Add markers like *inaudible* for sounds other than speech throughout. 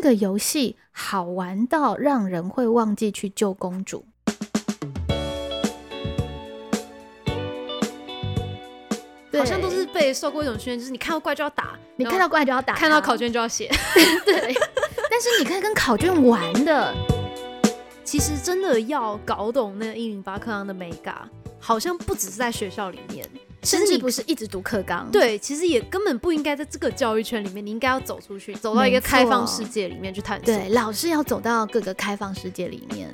这个游戏好玩到让人会忘记去救公主。好像都是被受过一种训练，就是你看到怪就要打，你看到怪就要打，看到考卷就要写。*laughs* 对，但是你可以跟考卷玩的。其实真的要搞懂那个一零八课纲的美感，好像不只是在学校里面，甚至不是一直读课纲。对，其实也根本不应该在这个教育圈里面，你应该要走出去，走到一个开放世界里面去探索。对，老师要走到各个开放世界里面。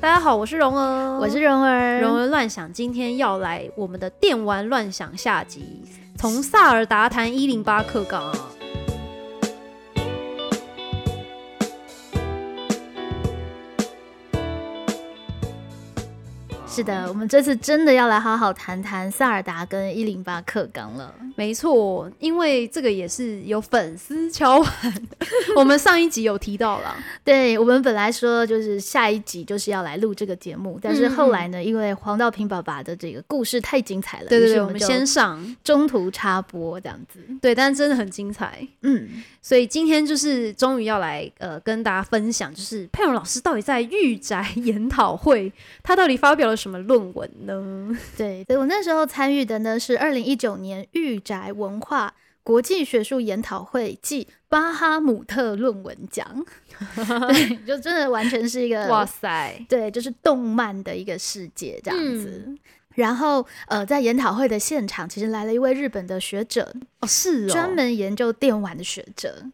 大家好，我是蓉儿，我是蓉儿，蓉儿乱想，今天要来我们的电玩乱想下集。从萨尔达谈一零八课纲啊。是的，我们这次真的要来好好谈谈萨尔达跟一零八课纲了。没错，因为这个也是有粉丝敲碗，我们上一集有提到了。*laughs* 对我们本来说就是下一集就是要来录这个节目，但是后来呢，因为黄道平爸爸的这个故事太精彩了，对对对，我们先上中途插播这样子。对，但是真的很精彩，嗯。所以今天就是终于要来呃跟大家分享，就是佩蓉老师到底在御宅研讨会，他到底发表了什么论文呢？*laughs* 对，所以我那时候参与的呢是二零一九年御宅文化国际学术研讨会暨巴哈姆特论文奖，*laughs* 对，就真的完全是一个哇塞，对，就是动漫的一个世界这样子。然后，呃，在研讨会的现场，其实来了一位日本的学者，哦，是哦专门研究电玩的学者，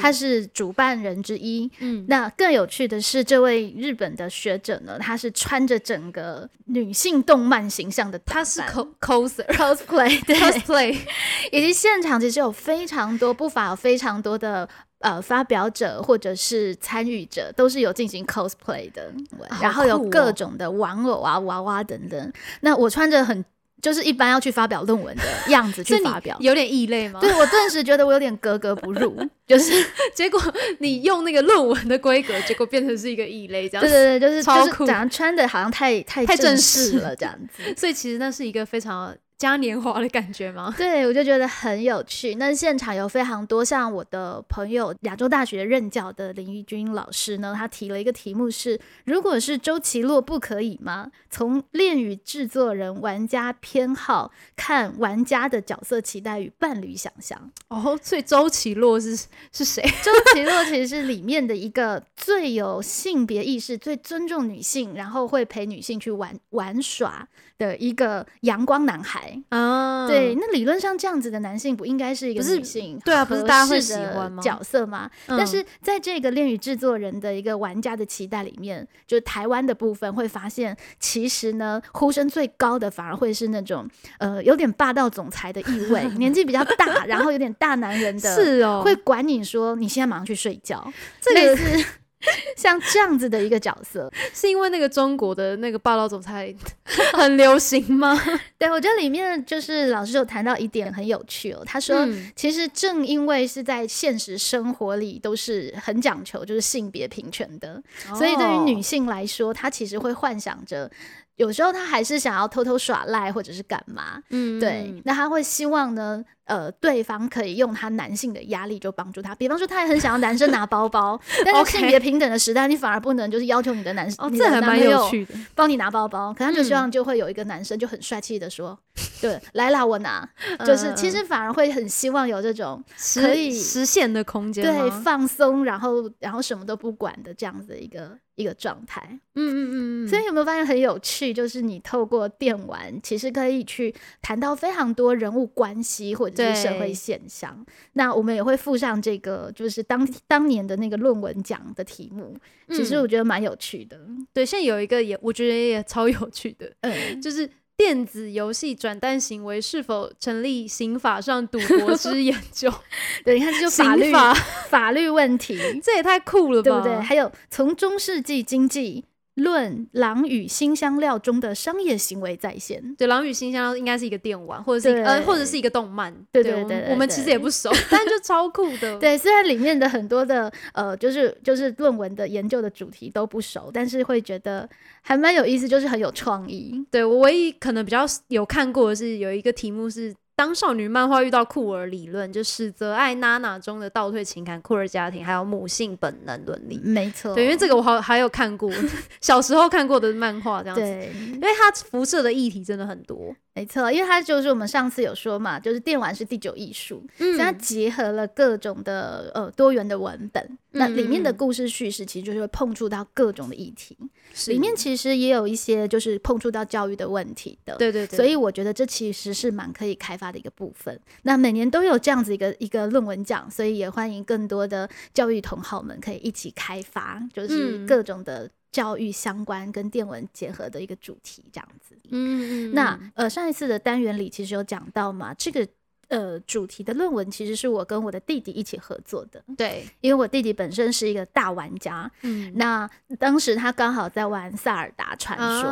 他是主办人之一。嗯，那更有趣的是，这位日本的学者呢，他是穿着整个女性动漫形象的，他是 coser cosplay cosplay，*laughs* 以及现场其实有非常多不乏有非常多的。呃，发表者或者是参与者都是有进行 cosplay 的，然后有各种的玩偶啊、娃娃等等。那我穿着很就是一般要去发表论文的 *laughs* 样子去发表，有点异类吗？对我顿时觉得我有点格格不入，就是 *laughs* 结果你用那个论文的规格，结果变成是一个异类这样。对对对，就是超酷，讲穿的好像太太太正式了这样子。*laughs* 所以其实那是一个非常。嘉年华的感觉吗？*laughs* 对，我就觉得很有趣。那现场有非常多像我的朋友，亚洲大学任教的林玉君老师呢，他提了一个题目是：如果是周奇洛，不可以吗？从恋与制作人、玩家偏好看玩家的角色期待与伴侣想象。哦，所以周奇洛是是谁？周奇洛其实是里面的一个最有性别意识、最尊重女性，然后会陪女性去玩玩耍的一个阳光男孩。啊，对，那理论上这样子的男性不应该是一个女性对啊，不是大家会喜欢吗？角色吗？但是在这个恋与制作人的一个玩家的期待里面，就台湾的部分会发现，其实呢，呼声最高的反而会是那种呃有点霸道总裁的意味，*laughs* 年纪比较大，然后有点大男人的，是哦，会管你说你现在马上去睡觉，这个是。*laughs* 像这样子的一个角色，*laughs* 是因为那个中国的那个霸道总裁 *laughs* 很流行吗？对，我觉得里面就是老师有谈到一点很有趣哦。他说，其实正因为是在现实生活里都是很讲求就是性别平权的，所以对于女性来说，她其实会幻想着。有时候他还是想要偷偷耍赖或者是干嘛，嗯，对，那他会希望呢，呃，对方可以用他男性的压力就帮助他，比方说他也很想要男生拿包包，但是性别平等的时代，你反而不能就是要求你的男生，这还蛮有趣的，帮你拿包包，可他就希望就会有一个男生就很帅气的说，对，来啦，我拿，*laughs* 就是其实反而会很希望有这种可以实现的空间，对，放松，然后然后什么都不管的这样子的一个。一个状态，嗯嗯嗯，所以有没有发现很有趣？就是你透过电玩，其实可以去谈到非常多人物关系或者是社会现象。那我们也会附上这个，就是当当年的那个论文奖的题目。其实我觉得蛮有趣的。对，现在有一个也我觉得也超有趣的，嗯，就是。电子游戏转蛋行为是否成立刑法上赌博 *laughs* 之研究？对，你看这就法律法律问题，这也太酷了，对不对？还有从中世纪经济论狼与新香料中的商业行为在线。对，狼与新香料应该是一个电玩，或者是呃，或者是一个动漫。对对对，我们其实也不熟，*laughs* 但就超酷的。*laughs* 对，虽然里面的很多的呃，就是就是论文的研究的主题都不熟，但是会觉得还蛮有意思，就是很有创意。对我唯一可能比较有看过的是有一个题目是。当少女漫画遇到酷儿理论，就是泽爱娜娜中的倒退情感、酷儿家庭，还有母性本能伦理，没错。对，因为这个我好还有看过，*laughs* 小时候看过的漫画这样子。对，因为它辐射的议题真的很多。没错，因为它就是我们上次有说嘛，就是电玩是第九艺术，所以它结合了各种的呃多元的文本，那里面的故事叙事其实就是会碰触到各种的议题，里面其实也有一些就是碰触到教育的问题的，对对对，所以我觉得这其实是蛮可以开发的一个部分。那每年都有这样子一个一个论文奖，所以也欢迎更多的教育同好们可以一起开发，就是各种的。教育相关跟电文结合的一个主题，这样子。嗯嗯。那呃，上一次的单元里其实有讲到嘛，这个。呃，主题的论文其实是我跟我的弟弟一起合作的。对，因为我弟弟本身是一个大玩家。嗯，那当时他刚好在玩《塞尔达传说》。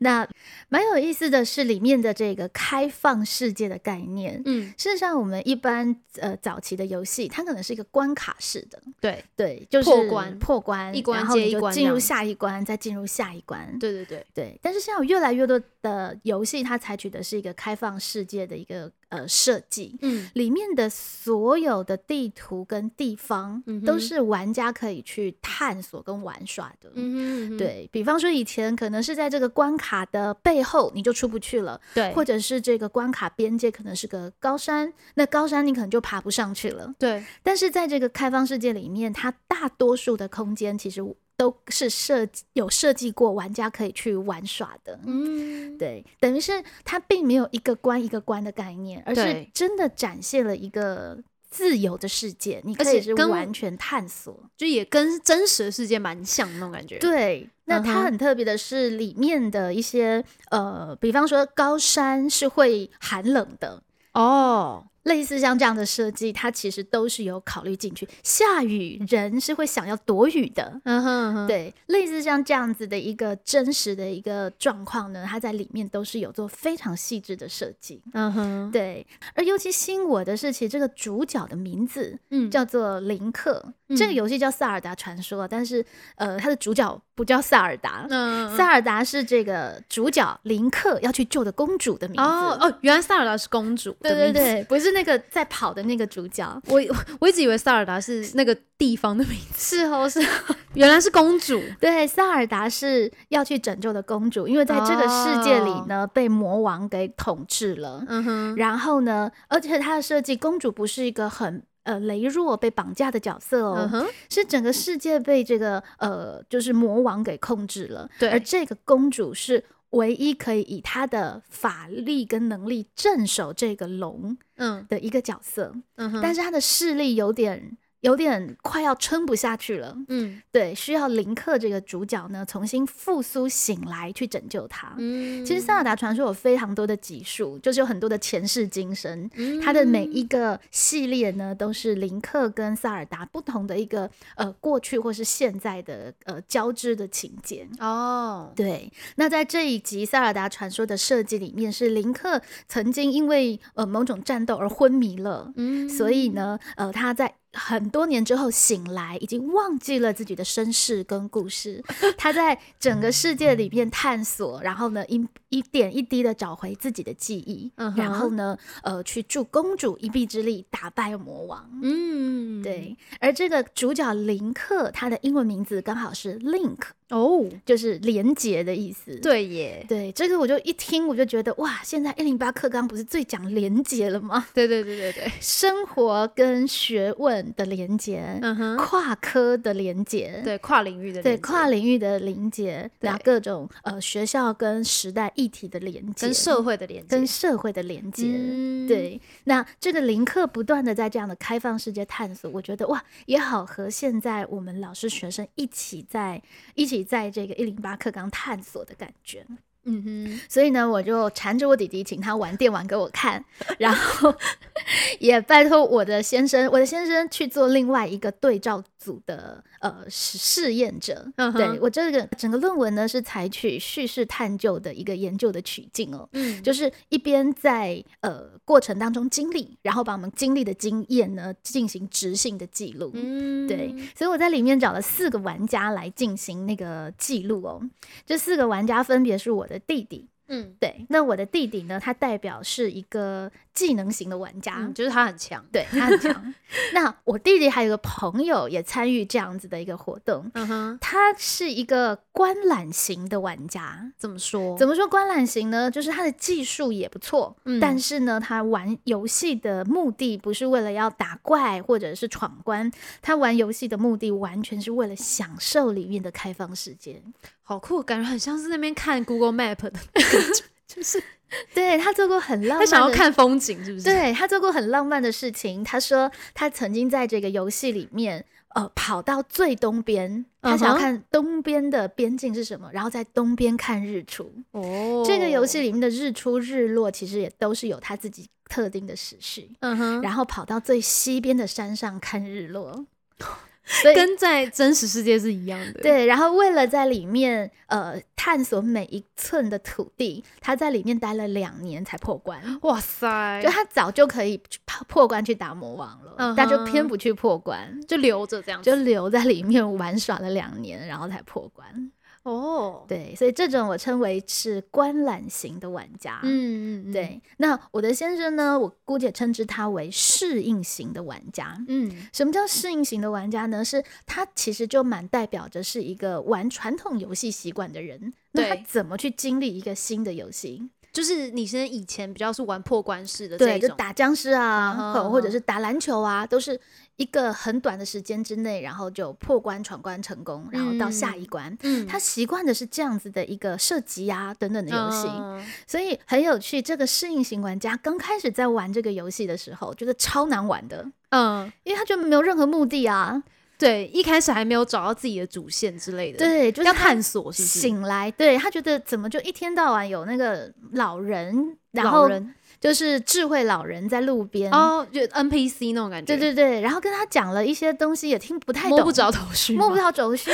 那蛮有意思的是，里面的这个开放世界的概念。嗯，事实上，我们一般呃早期的游戏，它可能是一个关卡式的。对对，就是破关破关，一关接一关，进入下一关，再进入下一关。对对对对。但是现在有越来越多的游戏，它采取的是一个开放世界的一个。呃，设计，嗯，里面的所有的地图跟地方，都是玩家可以去探索跟玩耍的，嗯对比方说，以前可能是在这个关卡的背后，你就出不去了，对，或者是这个关卡边界可能是个高山，那高山你可能就爬不上去了，对。但是在这个开放世界里面，它大多数的空间其实。都是设计有设计过玩家可以去玩耍的，嗯，对，等于是它并没有一个关一个关的概念，而是真的展现了一个自由的世界，你可以是完全探索，就也跟真实的世界蛮像那种感觉。对，那它很特别的是里面的一些呃，比方说高山是会寒冷的哦。类似像这样的设计，它其实都是有考虑进去。下雨人是会想要躲雨的，嗯哼，对。类似像这样子的一个真实的一个状况呢，它在里面都是有做非常细致的设计，嗯哼，对。而尤其吸引我的是，其实这个主角的名字，嗯，叫做林克。这个游戏叫《萨尔达传说》，但是呃，它的主角不叫萨尔达，嗯，萨尔达是这个主角林克要去救的公主的名字。哦哦，原来萨尔达是公主，对对对，不是那个在跑的那个主角。我我一直以为萨尔达是那个地方的名字，是哦是哦，*laughs* 原来是公主。对，萨尔达是要去拯救的公主，因为在这个世界里呢，被魔王给统治了。嗯哼，然后呢，而且它的设计，公主不是一个很。呃，羸弱被绑架的角色哦，是整个世界被这个呃，就是魔王给控制了。对，而这个公主是唯一可以以她的法力跟能力镇守这个龙，嗯，的一个角色。嗯哼，但是她的势力有点。有点快要撑不下去了，嗯，对，需要林克这个主角呢重新复苏醒来去拯救他。嗯，其实《塞尔达传说》有非常多的集数，就是有很多的前世今生，它的每一个系列呢都是林克跟塞尔达不同的一个呃过去或是现在的呃交织的情节。哦，对，那在这一集《塞尔达传说》的设计里面，是林克曾经因为呃某种战斗而昏迷了，嗯，所以呢，呃，他在。很多年之后醒来，已经忘记了自己的身世跟故事。*laughs* 他在整个世界里面探索，然后呢，一一点一滴的找回自己的记忆，然后呢，呃，去助公主一臂之力打败魔王。嗯，对。而这个主角林克，他的英文名字刚好是 Link。哦，就是连结的意思。对耶，对这个我就一听我就觉得哇，现在一零八课纲不是最讲连结了吗？对对对对对，*laughs* 生活跟学问的连结，嗯哼，跨科的连结，对跨领域的对跨领域的连结，然后各种呃学校跟时代议题的连接，跟社会的连接，跟社会的连接。对，那这个零课不断的在这样的开放世界探索，我觉得哇，也好和现在我们老师学生一起在一起。在这个一零八课纲探索的感觉，嗯哼，所以呢，我就缠着我弟弟，请他玩电玩给我看，*laughs* 然后 *laughs* 也拜托我的先生，我的先生去做另外一个对照组的呃试验者。对我这个整个论文呢，是采取叙事探究的一个研究的取径哦，嗯，就是一边在呃过程当中经历，然后把我们经历的经验呢进行直性的记录。嗯，对，所以我在里面找了四个玩家来进行那个记录哦，这四个玩家分别是我的弟弟。嗯，对，那我的弟弟呢？他代表是一个技能型的玩家，就是他很强，对他很强。*laughs* 那我弟弟还有个朋友也参与这样子的一个活动，嗯哼，他是一个观览型的玩家。怎么说？怎么说观览型呢？就是他的技术也不错，嗯但是呢，他玩游戏的目的不是为了要打怪或者是闯关，他玩游戏的目的完全是为了享受里面的开放世界。好酷，感觉很像是那边看 Google Map 的，*laughs* 就是对他做过很浪漫，他想要看风景，是不是？对他做过很浪漫的事情。他说他曾经在这个游戏里面，呃，跑到最东边，他想要看东边的边境是什么，然后在东边看日出。哦，这个游戏里面的日出日落其实也都是有他自己特定的时序。嗯哼，然后跑到最西边的山上看日落。*laughs* 跟在真实世界是一样的。对，然后为了在里面呃探索每一寸的土地，他在里面待了两年才破关。哇塞！就他早就可以破关去打魔王了，但就偏不去破关，就留着这样，就留在里面玩耍了两年，然后才破关。哦，对，所以这种我称为是观览型的玩家。嗯嗯，对。那我的先生呢？我姑且称之他为适应型的玩家。嗯，什么叫适应型的玩家呢？是他其实就蛮代表着是一个玩传统游戏习惯的人。那他怎么去经历一个新的游戏？就是你现在以前比较是玩破关式的，对，就打僵尸啊，或者是打篮球啊，都是。一个很短的时间之内，然后就破关闯关成功，然后到下一关。嗯，他习惯的是这样子的一个射击啊等等的游戏，所以很有趣。这个适应型玩家刚开始在玩这个游戏的时候，觉得超难玩的。嗯，因为他觉得没有任何目的啊。对，一开始还没有找到自己的主线之类的。对，就是要探索。是醒来，对他觉得怎么就一天到晚有那个老人，然后。就是智慧老人在路边哦，就 NPC 那种感觉。对对对，然后跟他讲了一些东西，也听不太懂，摸不着头绪，摸不着头绪。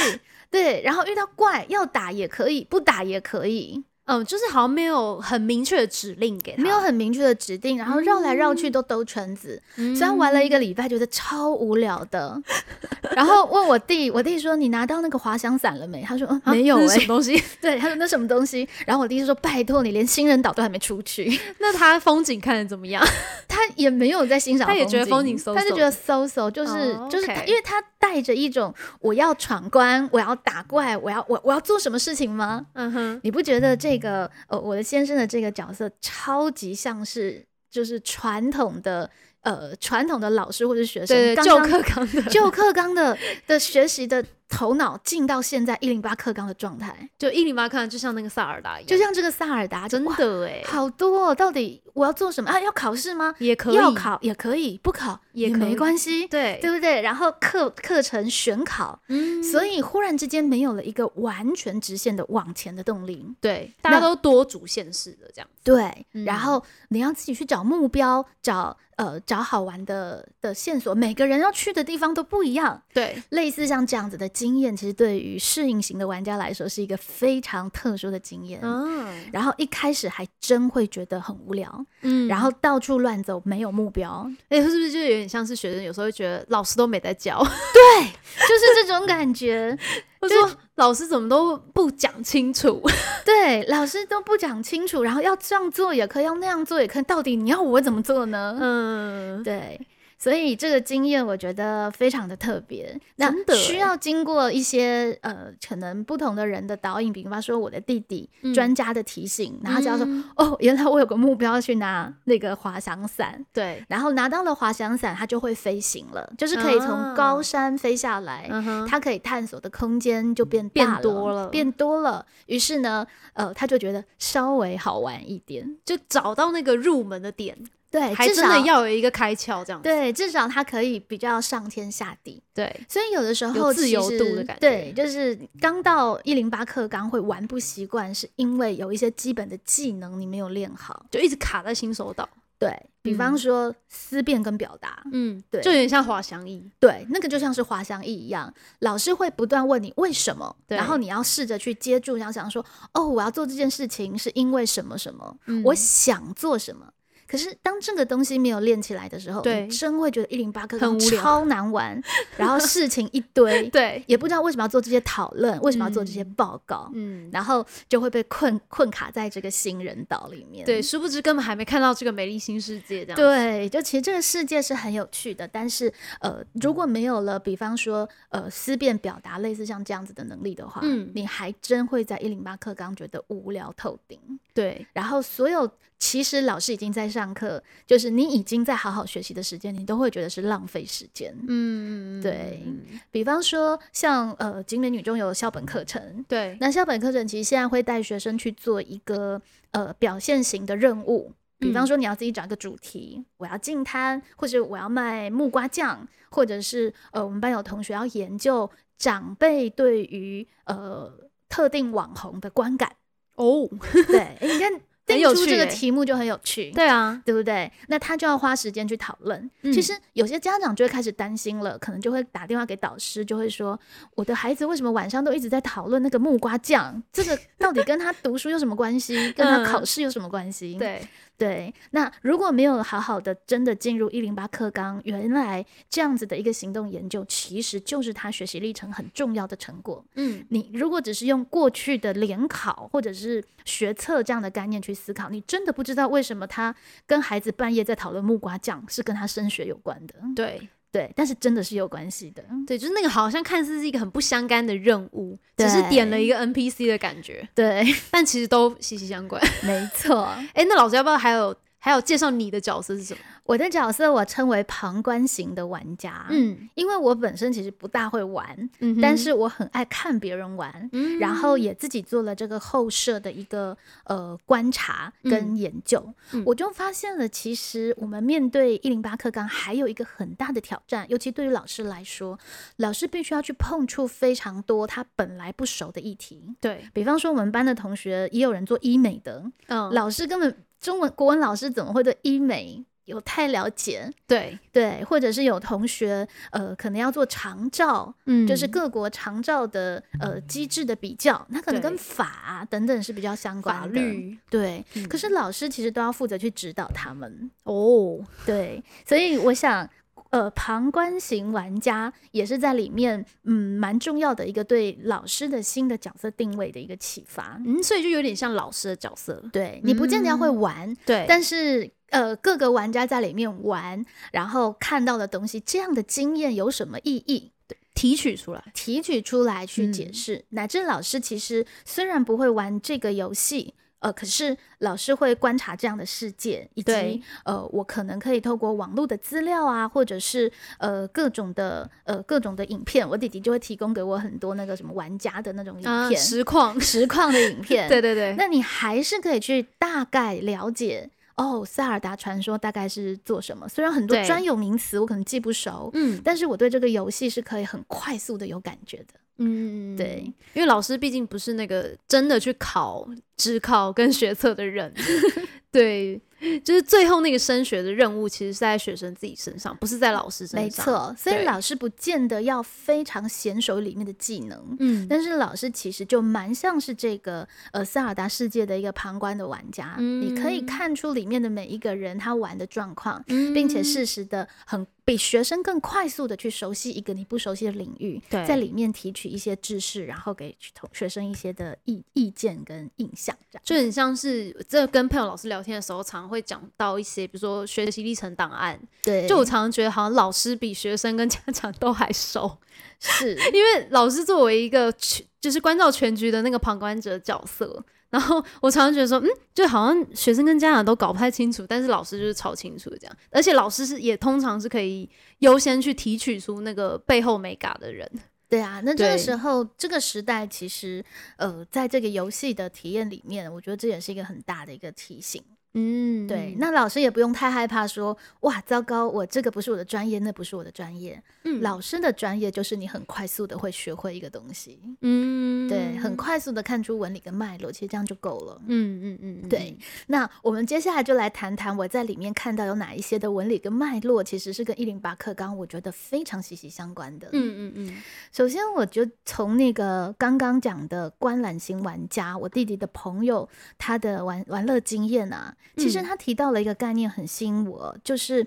对，然后遇到怪要打也可以，不打也可以。嗯，就是好像没有很明确的指令给他，没有很明确的指定，然后绕来绕去都兜圈子，虽然玩了一个礼拜，觉得超无聊的。*laughs* 然后问我弟，我弟说：“你拿到那个滑翔伞了没？”他说：“嗯，没有。”什么东西？*laughs* 对，他说：“那什么东西？”然后我弟就说：“拜托你，连新人岛都还没出去，那他风景看的怎么样？*laughs* 他也没有在欣赏，他也觉得风景，他就觉得 so so，就是就是因为他带着一种我要闯关，我要打怪，我要我我要做什么事情吗？嗯哼，你不觉得这个呃我。我的先生的这个角色超级像是就是传统的呃传统的老师或者学生旧课纲的旧课纲的的学习的。头脑进到现在一零八克刚的状态，就一零八克就像那个萨尔达一样，就像这个萨尔达，真的哎，好多。到底我要做什么啊？要考试吗？也可以，要考也可以，不考也没关系，对对不对？然后课课程选考，嗯，所以忽然之间没有了一个完全直线的往前的动力，对，大家都多主线式的这样，对，然后你要自己去找目标，找。呃，找好玩的的线索，每个人要去的地方都不一样。对，类似像这样子的经验，其实对于适应型的玩家来说是一个非常特殊的经验。嗯，然后一开始还真会觉得很无聊，嗯，然后到处乱走，没有目标，哎，是不是就有点像是学生有时候会觉得老师都没在教？*laughs* 对，就是这种感觉。就说老师怎么都不讲清楚，*laughs* 对，老师都不讲清楚，然后要这样做也可以，要那样做也可以，到底你要我怎么做呢？嗯，对。所以这个经验我觉得非常的特别，那需要经过一些呃可能不同的人的导引，比方说我的弟弟专家的提醒，然后就要说哦，原来我有个目标去拿那个滑翔伞，对，然后拿到了滑翔伞，它就会飞行了，就是可以从高山飞下来，它可以探索的空间就变变多了，变多了。于是呢，呃，他就觉得稍微好玩一点，就找到那个入门的点。对，还真的要有一个开窍，这样对，至少他可以比较上天下地。对，所以有的时候自由度的感觉，对，就是刚到一零八课刚会玩不习惯，是因为有一些基本的技能你没有练好，就一直卡在新手岛。对比方说思辨跟表达，嗯，对，就有点像滑翔翼，对，那个就像是滑翔翼一样，老师会不断问你为什么，然后你要试着去接住，想想说，哦，我要做这件事情是因为什么什么，我想做什么。可是当这个东西没有练起来的时候，对，真会觉得一零八课很超难玩，*laughs* 然后事情一堆，*laughs* 对，也不知道为什么要做这些讨论，为什么要做这些报告，嗯，然后就会被困困卡在这个新人岛里面，对，殊不知根本还没看到这个美丽新世界，这样，对，就其实这个世界是很有趣的，但是呃，如果没有了，比方说呃思辨表达类似像这样子的能力的话，嗯，你还真会在一零八课纲觉得无聊透顶，对，然后所有。其实老师已经在上课，就是你已经在好好学习的时间，你都会觉得是浪费时间。嗯，对比方说，像呃，景美女中有校本课程，对，那校本课程其实现在会带学生去做一个呃表现型的任务，比方说你要自己找一个主题，我要进摊，或者我要卖木瓜酱，或者是呃，我们班有同学要研究长辈对于呃特定网红的观感。哦，*laughs* 对，你看。很有趣，这个题目就很有趣，对啊，对不对？那他就要花时间去讨论。其实有些家长就会开始担心了，可能就会打电话给导师，就会说：“我的孩子为什么晚上都一直在讨论那个木瓜酱？这个到底跟他读书有什么关系？跟他考试有什么关系？”对。对，那如果没有好好的真的进入一零八课纲，原来这样子的一个行动研究，其实就是他学习历程很重要的成果。嗯，你如果只是用过去的联考或者是学测这样的概念去思考，你真的不知道为什么他跟孩子半夜在讨论木瓜酱是跟他升学有关的。对。对，但是真的是有关系的。对，就是那个好像看似是一个很不相干的任务，只是点了一个 NPC 的感觉。对，*laughs* 但其实都息息相关。*laughs* 没错。哎，那老师要不要还有还有介绍你的角色是什么？我的角色我称为旁观型的玩家，嗯，因为我本身其实不大会玩，嗯，但是我很爱看别人玩，嗯，然后也自己做了这个后设的一个呃观察跟研究，我就发现了，其实我们面对一零八课纲还有一个很大的挑战，尤其对于老师来说，老师必须要去碰触非常多他本来不熟的议题，对。比方说我们班的同学也有人做医美的，嗯，老师根本中文国文老师怎么会对医美？有太了解，对。对，或者是有同学呃，可能要做长照，嗯，就是各国长照的呃机制的比较，那可能跟法等等是比较相关的，法律。对。可是老师其实都要负责去指导他们。哦，对，所以我想呃，旁观型玩家也是在里面嗯蛮重要的一个对老师的新的角色定位的一个启发，嗯，所以就有点像老师的角色，对你不见得要会玩，对，但是。呃，各个玩家在里面玩，然后看到的东西，这样的经验有什么意义？提取出来，提取出来去解释。乃至老师其实虽然不会玩这个游戏，呃，可是老师会观察这样的世界，以及呃，我可能可以透过网络的资料啊，或者是呃各种的呃各种的影片，我弟弟就会提供给我很多那个什么玩家的那种影片，实况实况的影片。*laughs* 对对对，那你还是可以去大概了解。哦，塞尔达传说大概是做什么？虽然很多专有名词我可能记不熟，嗯，但是我对这个游戏是可以很快速的有感觉的，嗯，对，因为老师毕竟不是那个真的去考、只考跟学测的人，*laughs* 对。就是最后那个升学的任务，其实是在学生自己身上，不是在老师身上。没错，所以老师不见得要非常娴熟里面的技能，嗯，但是老师其实就蛮像是这个呃塞尔达世界的一个旁观的玩家，你可以看出里面的每一个人他玩的状况，并且适时的很。比学生更快速的去熟悉一个你不熟悉的领域，在里面提取一些知识，然后给同学生一些的意意见跟印象，这样就很像是这跟朋友老师聊天的时候，常常会讲到一些，比如说学习历程档案。对，就我常常觉得好像老师比学生跟家长都还熟，是 *laughs* 因为老师作为一个全就是关照全局的那个旁观者角色。然后我常常觉得说，嗯，就好像学生跟家长都搞不太清楚，但是老师就是超清楚这样。而且老师是也通常是可以优先去提取出那个背后没嘎的人。对啊，那这个时候这个时代其实，呃，在这个游戏的体验里面，我觉得这也是一个很大的一个提醒。嗯，对，那老师也不用太害怕说，哇，糟糕，我这个不是我的专业，那不是我的专业。嗯老师的专业就是你很快速的会学会一个东西，嗯，对，很快速的看出纹理跟脉络，其实这样就够了。嗯嗯嗯，嗯对，那我们接下来就来谈谈我在里面看到有哪一些的纹理跟脉络，其实是跟一零八课纲我觉得非常息息相关的。嗯嗯嗯，首先，我就从那个刚刚讲的观览型玩家，我弟弟的朋友他的玩玩乐经验啊，其实嗯。他提到了一个概念很吸引我，就是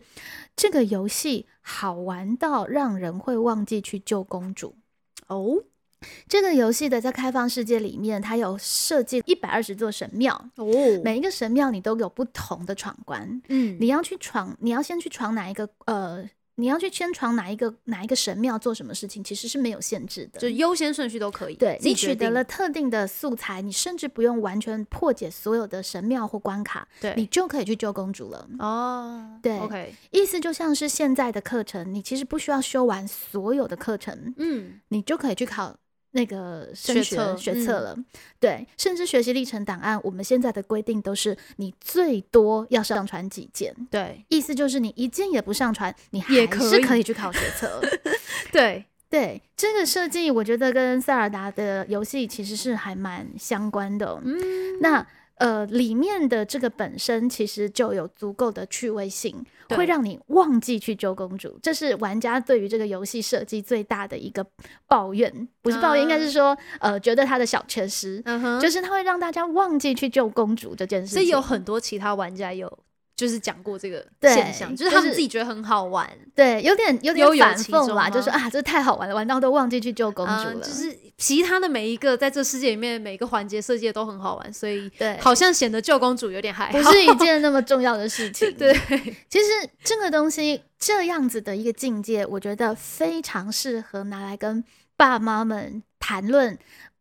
这个游戏好玩到让人会忘记去救公主。哦。这个游戏的在开放世界里面，它有设计一百二十座神庙，哦，每一个神庙你都有不同的闯关，嗯，你要去闯，你要先去闯哪一个呃。你要去宣传哪一个哪一个神庙做什么事情，其实是没有限制的。就优先顺序都可以，对你取得了，特定的素材，你甚至不用完全破解所有的神庙或关卡，对，你就可以去救公主了。哦，对，OK，意思就像是现在的课程，你其实不需要修完所有的课程，嗯，你就可以去考那个升学学测了。对，甚至学习历程档案，我们现在的规定都是你最多要上传几件，对意思就是你一件也不上传，你还也是可以去考学测。*laughs* 对，对这个设计，我觉得跟塞尔达的游戏其实是还蛮相关的哦、嗯，那呃，里面的这个本身其实就有足够的趣味性，会让你忘记去救公主。这是玩家对于这个游戏设计最大的一个抱怨，不是抱怨，应该是说呃，觉得他的小缺失，就是他会让大家忘记去救公主这件事情。所以有很多其他玩家有就是讲过这个对现象，就是他们自己觉得很好玩，对，有点有悠点反讽啦，就说啊，这太好玩了，玩到都忘记去救公主了。嗯就是其他的每一个在这世界里面每一个环节设计的都很好玩，所以对，好像显得救公主有点还不，是一件那么重要的事 *laughs* 情。对，其实这个东西这样子的一个境界，我觉得非常适合拿来跟爸妈们谈论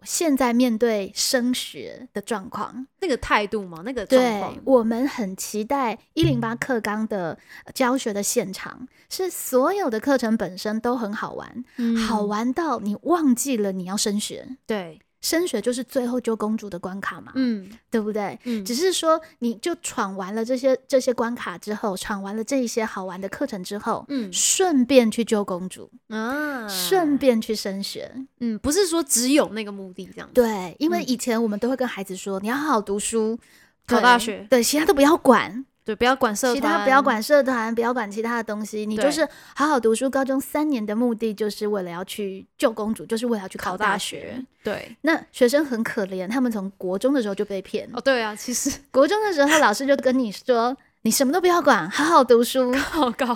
现在面对升学的状况。那个态度吗，那个状对况，我们很期待一零八课纲的教学的现场，是所有的课程本身都很好玩，嗯。好，玩到你忘记了你要升学。对，升学就是最后救公主的关卡嘛，嗯对不对？嗯，只是说，你就闯完了这些这些关卡之后，闯完了这一些好玩的课程之后，嗯顺便去救公主，啊，顺便去升学。嗯，不是说只有那个目的这样子，对，因为嗯以前我们都会跟孩子说，你要好好读书，考大学对，其他都不要管，对，不要管社团，其他不要，管社团，不要管其他的东西，你就是好好读书。高中三年的目的就是为了要去救公主，就是为了要去考考大大学学。，对，那学生很可怜，他们从国中的时候就被骗。哦，对啊，其实国中的时候，老师就跟你说，你什么都不要管，好好读书。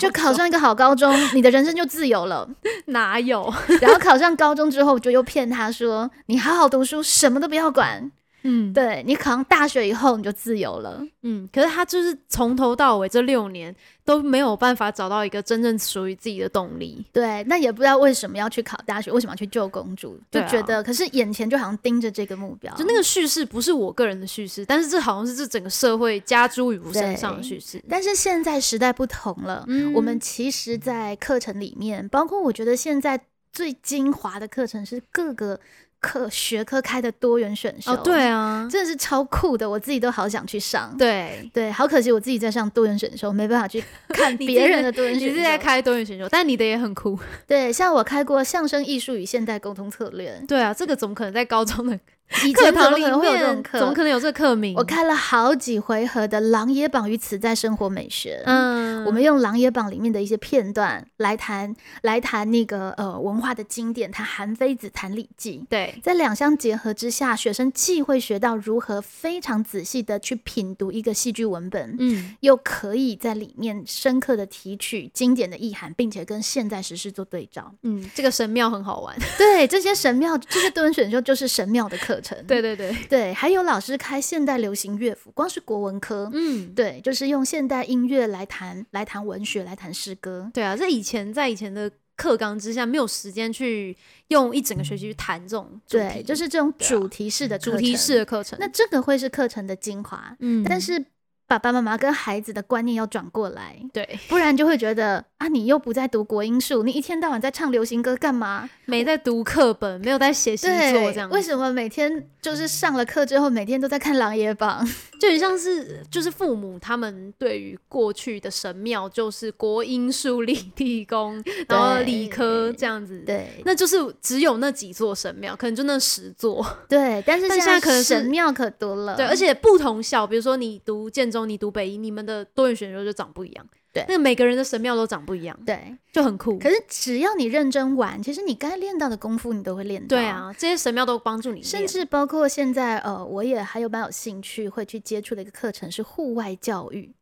就考上一个好高中，你的人生就自由了。*laughs* 哪有？*laughs* 然后考上高中之后，就又骗他说你好好读书，什么都不要管。嗯，对你考上大学以后，你就自由了。嗯，可是他就是从头到尾这六年都没有办法找到一个真正属于自己的动力。对，那也不知道为什么要去考大学，为什么要去救公主，就觉得，可是眼前就好像盯着这个目标，就那个叙事不是我个人的叙事，但是这好像是这整个社会加诸于我身上的叙事。但是现在时代不同了，嗯我们其实，在课程里面，包括我觉得现在最精华的课程是各个课学科开的多元选修。哦，对，啊，*laughs* 真的是超酷的，我自己都好想去上。对，对，好可惜我自己在上多元选修，没办法去 *laughs* 看别人的多元选修。你是在开多元选修，但你的也很酷。对，像我开过相声艺术与现代沟通策略，对啊，这个怎么可能在高中的 *laughs* 以课堂里前怎么可能会有这种面，课？怎么可能有这个课名？我看了好几回合的《琅琊榜与此在生活美学》。嗯，我们用《琅琊榜》里面的一些片段来谈，来谈那个呃文化的经典，谈韩非子，谈礼记。对在两相结合之下，学生既会学到如何非常仔细的去品读一个戏剧文本，嗯又可以在里面深刻的提取经典的意涵，并且跟现在时事做对照。嗯，这个神庙很好玩。*laughs* 对，这些神庙，这些多人选修就是神庙的课程。对对对，*laughs* 对，还有老师开现代流行乐府，光是国文科，嗯，对，就是用现代音乐来谈来谈文学，来谈诗歌。对啊，这以前在以前的课纲之下，没有时间去用一整个学期去谈这种主对，题就是这种主题式的课主题式的课程。那这个会是课程的精华，嗯但是爸爸妈妈跟孩子的观念要转过来，对，不然就会觉得啊，你又不在读国音数，你一天到晚在唱流行歌干嘛？没在读课本，没有在写习作，这样为什么每天就是上了课之后，每天都在看《琅琊榜》？*laughs* 就很像是就是父母他们对于过去的神庙，就是国音数理地宫，然后理科这样子，对，那就是只有那几座神庙，可能就那十座，对。但是现在可能神庙可多了，对，而且不同校，比如说你读建中。你读北医，你们的多元选修就长不一样，对，那个每个人的神庙都长不一样，对，就很酷。可是只要你认真玩，其实你该练到的功夫你都会练到。对啊，这些神庙都帮助你，甚至包括现在，呃，我也还有蛮有兴趣会去接触的一个课程是户外教育。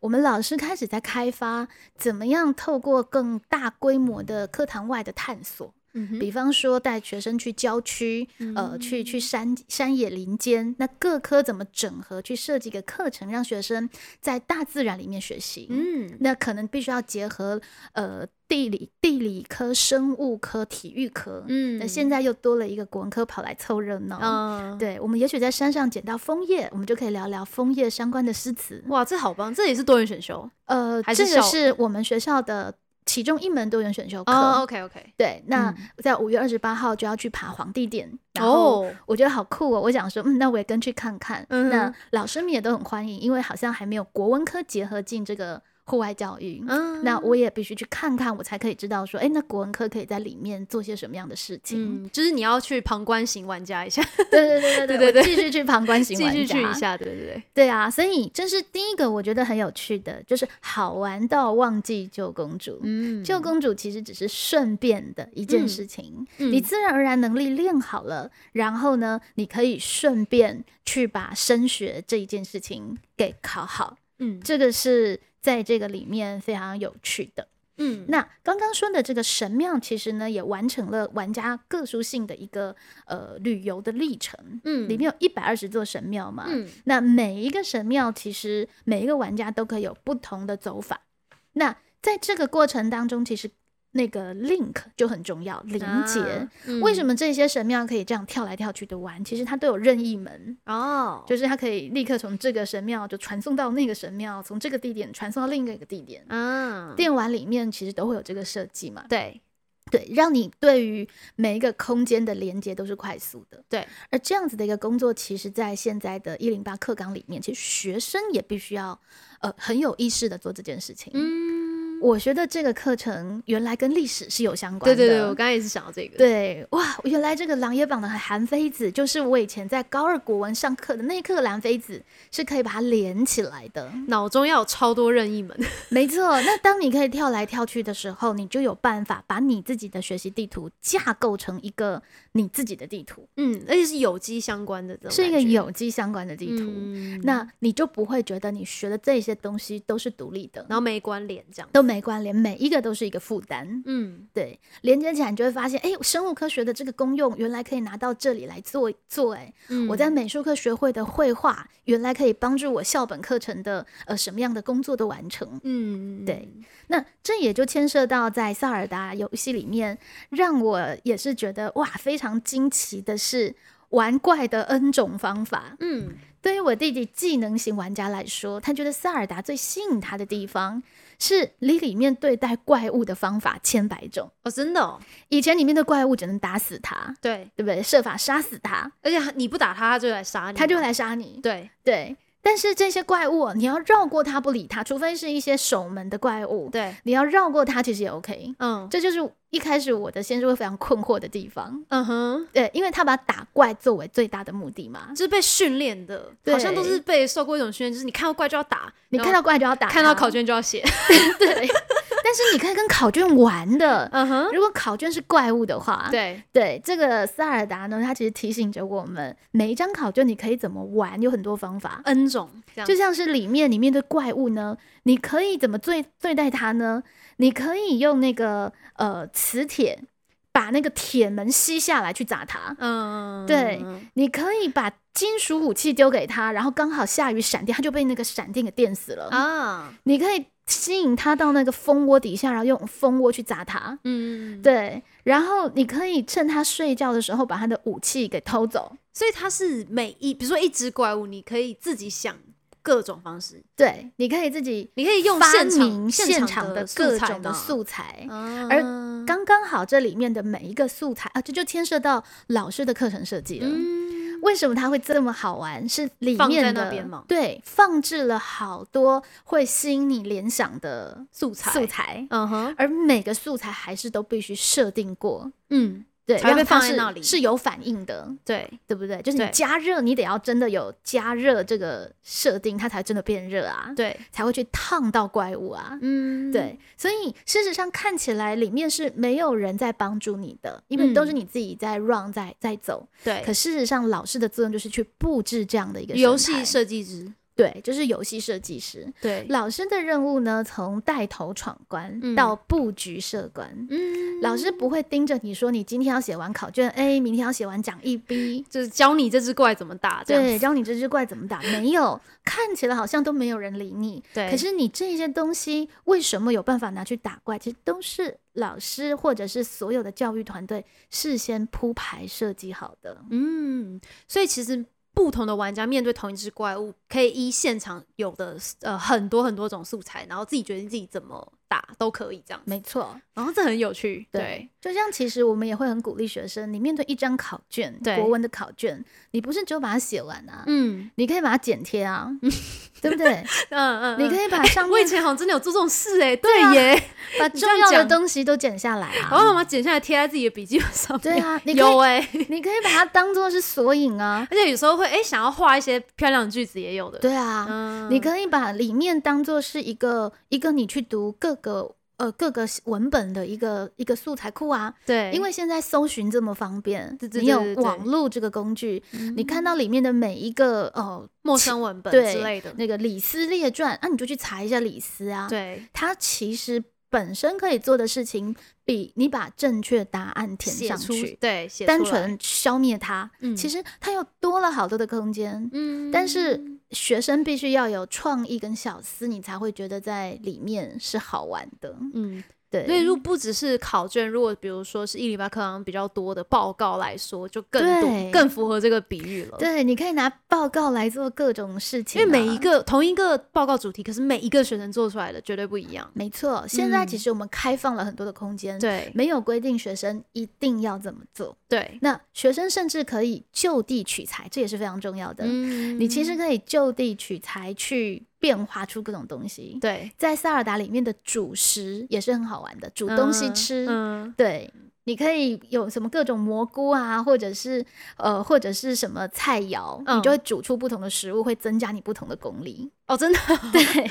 我们老师开始在开发怎么样透过更大规模的课堂外的探索。比方说带学生去郊区，呃，去去山山野林间，那各科怎么整合去设计一个课程，让学生在大自然里面学习。嗯，那可能必须要结合呃地理地理科、生物科、体育科。嗯，那现在又多了一个国文科跑来凑热闹。嗯，对，我们也许在山上捡到枫叶，我们就可以聊聊枫叶相关的诗词。哇，这好棒！这也是多元选修。呃，这个是我们学校的。其中一门多元选修课，OK OK，对，那在五月二十八号就要去爬皇帝殿，然后我觉得好酷哦，我想说，嗯，那我也跟去看看。那老师们也都很欢迎，因为好像还没有国文科结合进这个。户外教育，嗯，那我也必须去看看，我才可以知道说，哎，那国文科可以在里面做些什么样的事情？嗯，就是你要去旁观型玩家一下，对对对对 *laughs* 对对，继续去旁观型玩家，继续去一下，对对对，对啊，所以这是第一个我觉得很有趣的，就是好玩到忘记救公主。嗯，救公主其实只是顺便的一件事情，你自然而然能力练好了，然后呢，你可以顺便去把升学这一件事情给考好。嗯，这个是。在这个里面非常有趣的，嗯，那刚刚说的这个神庙，其实呢也完成了玩家个殊性的一个呃旅游的历程，嗯，里面有一百二十座神庙嘛，嗯，那每一个神庙其实每一个玩家都可以有不同的走法，那在这个过程当中，其实。那个 link 就很重要，连接。为什么这些神庙可以这样跳来跳去的玩？其实它都有任意门哦，就是它可以立刻从这个神庙就传送到那个神庙，从这个地点传送到另一个地点。嗯，电玩里面其实都会有这个设计嘛。对，对，让你对于每一个空间的连接都是快速的。对，而这样子的一个工作，其实在现在的一零八课纲里面，其实学生也必须要呃很有意识的做这件事情。嗯。我觉得这个课程原来跟历史是有相关的。对对对，我刚刚也是想到这个。对，哇，原来这个《琅琊榜》的韩非子，就是我以前在高二国文上课的那一课，蓝非子是可以把它连起来的。脑中要有超多任意门。*laughs* 没错，那当你可以跳来跳去的时候，你就有办法把你自己的学习地图架构成一个你自己的地图。嗯，而且是有机相关的，是一个有机相关的地图。那你就不会觉得你学的这些东西都是独立的，然后没关联，这样都没。关联，每一个都是一个负担。嗯，对，连接起来你就会发现，哎，生物科学的这个功用原来可以拿到这里来做做。哎，我在美术课学会的绘画，原来可以帮助我校本课程的呃什么样的工作的完成。嗯，对。那这也就牵涉到在塞尔达游戏里面，让我也是觉得哇，非常惊奇的是玩怪的 N 种方法。嗯，对于我弟弟技能型玩家来说，他觉得塞尔达最吸引他的地方。是你里面对待怪物的方法千百种哦，真的。以前里面的怪物只能打死他，对对不对？设法杀死他，而且你不打他，他就来杀你，他就来杀你。对对。但是这些怪物，你要绕过它不理它，除非是一些守门的怪物。对，你要绕过它，其实也 OK。嗯，这就是一开始我的先生会非常困惑的地方。嗯哼，对，因为他把打怪作为最大的目的嘛，就是被训练的，好像都是被受过一种训练，就是你看到怪就要打，你看到怪就要打，看到考卷就要写。*laughs* 对。但是你可以跟考卷玩的，嗯哼。如果考卷是怪物的话，对对，这个塞尔达呢，它其实提醒着我们，每一张考卷你可以怎么玩，有很多方法，N 种，就像是里面里面的怪物呢，你可以怎么对对待它呢？你可以用那个呃磁铁把那个铁门吸下来去砸他，嗯，对，你可以把金属武器丢给他，然后刚好下雨闪电，他就被那个闪电给电死了啊，你可以。吸引他到那个蜂窝底下，然后用蜂窝去砸他。嗯，对。然后你可以趁他睡觉的时候把他的武器给偷走。所以他是每一，比如说一只怪物，你可以自己想各种方式。对，你可以自己，你可以用发现场明现场的各种的嘛素材，而刚刚好这里面的每一个素材啊，这就牵涉到老师的课程设计了。嗯，为什么它会这么好玩？是里面的那边吗对，放置了好多会吸引你联想的素材素材，嗯哼，而每个素材还是都必须设定过，嗯，对，才会放在那里是有反应的，对，对不对？就是你加热，你得要真的有加热这个设定，它才真的变热啊，对，才会去烫到怪物啊。嗯，对，所以事实上看起来里面是没有人在帮助你的，因为都是嗯你自己在 run 在在走。对，可事实上，老师的作用就是去布置这样的一个游戏设计师，对，就是游戏设计师。对，老师的任务呢，从带头闯关嗯到布局设关。嗯，老师不会盯着你说你今天要写完考卷 A，明天要写完讲义 B，*laughs* 就是教你这只怪怎么打，对，教你这只怪怎么打。没有，看起来好像都没有人理你。*laughs* 对，可是你这些东西为什么有办法拿去打怪？其实都是老师或者是所有的教育团队事先铺排设计好的。嗯，所以其实不同的玩家面对同一只怪物，可以依现场有的呃很多很多种素材，然后自己决定自己怎么打都可以这样。没错，然后这很有趣，对，就像其实我们也会很鼓励学生，你面对一张考卷，对国文的考卷，你不是只有把它写完啊，嗯你可以把它剪贴啊，对不对？*laughs* 嗯嗯，你可以。把上我以前好像真的有做这种事哎、对啊耶，把重要的东西都剪下来啊然后把啊。它剪下来贴在自己的笔记本上面。对啊，你 *laughs* 可以有哎、你可以把它当做是索引啊。*laughs* 而且有时候会哎、想要画一些漂亮的句子也有的。对啊，嗯，你可以把里面当做是一个一个你去读各个呃各个文本的一个一个素材库啊。对，因为现在搜寻这么方便，对对你有网络这个工具，嗯你看到里面的每一个哦陌生文本之类的，那个李斯列传，啊，你就去查一下李斯啊。，对，它其实本身可以做的事情，比你把正确答案填上去，对，单纯消灭它，嗯其实它又多了好多的空间。嗯但是学生必须要有创意跟小思，你才会觉得在里面是好玩的。嗯，对，所以如果不只是考卷，如果比如说是一零八课堂比较多的报告来说，就更多对更符合这个比喻了。，对，你可以拿报告来做各种事情啊、因为每一个同一个报告主题，可是每一个学生做出来的绝对不一样。没错，现在嗯其实我们开放了很多的空间，，对没有规定学生一定要怎么做。对，那学生甚至可以就地取材，这也是非常重要的。嗯你其实可以就地取材去变化出各种东西。对在萨尔达里面的主食也是很好玩的，煮东西吃。嗯，对，你可以有什么各种蘑菇啊，或者是呃，或者是什么菜肴，你嗯就会煮出不同的食物，会增加你不同的功力。哦，真的，*laughs* 对，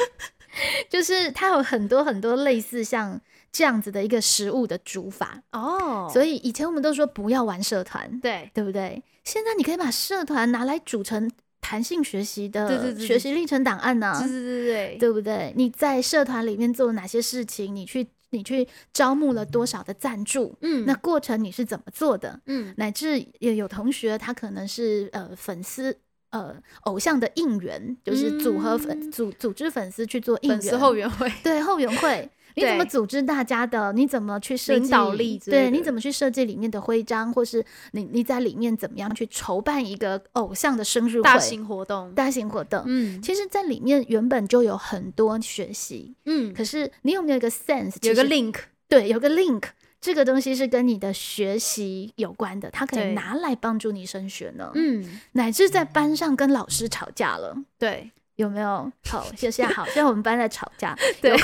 就是它有很多很多类似像这样子的一个食物的煮法。哦，所以以前我们都说不要玩社团，对对不对？现在你可以把社团拿来煮成弹性学习的学习历程档案呢、对对对对，对不对？你在社团里面做了哪些事情？你去你去招募了多少的赞助？嗯，那过程你是怎么做的？嗯乃至也有同学他可能是呃粉丝。呃，偶像的应援就是组合粉、嗯组组织粉丝去做应援，后援会，对后援会，你怎么组织大家的？你怎么去设计领导力对，你怎么去设计里面的徽章，或是你你在里面怎么样去筹办一个偶像的生日会、大型活动，大型活动？嗯其实，在里面原本就有很多学习，嗯，可是你有没有一个 sense？有个 link，对，有个 link，这个东西是跟你的学习有关的，它可以拿来帮助你升学呢。嗯，乃至在班上跟老师吵架了。对有没有？好，现现在好，现在我们班在吵架，*laughs* 对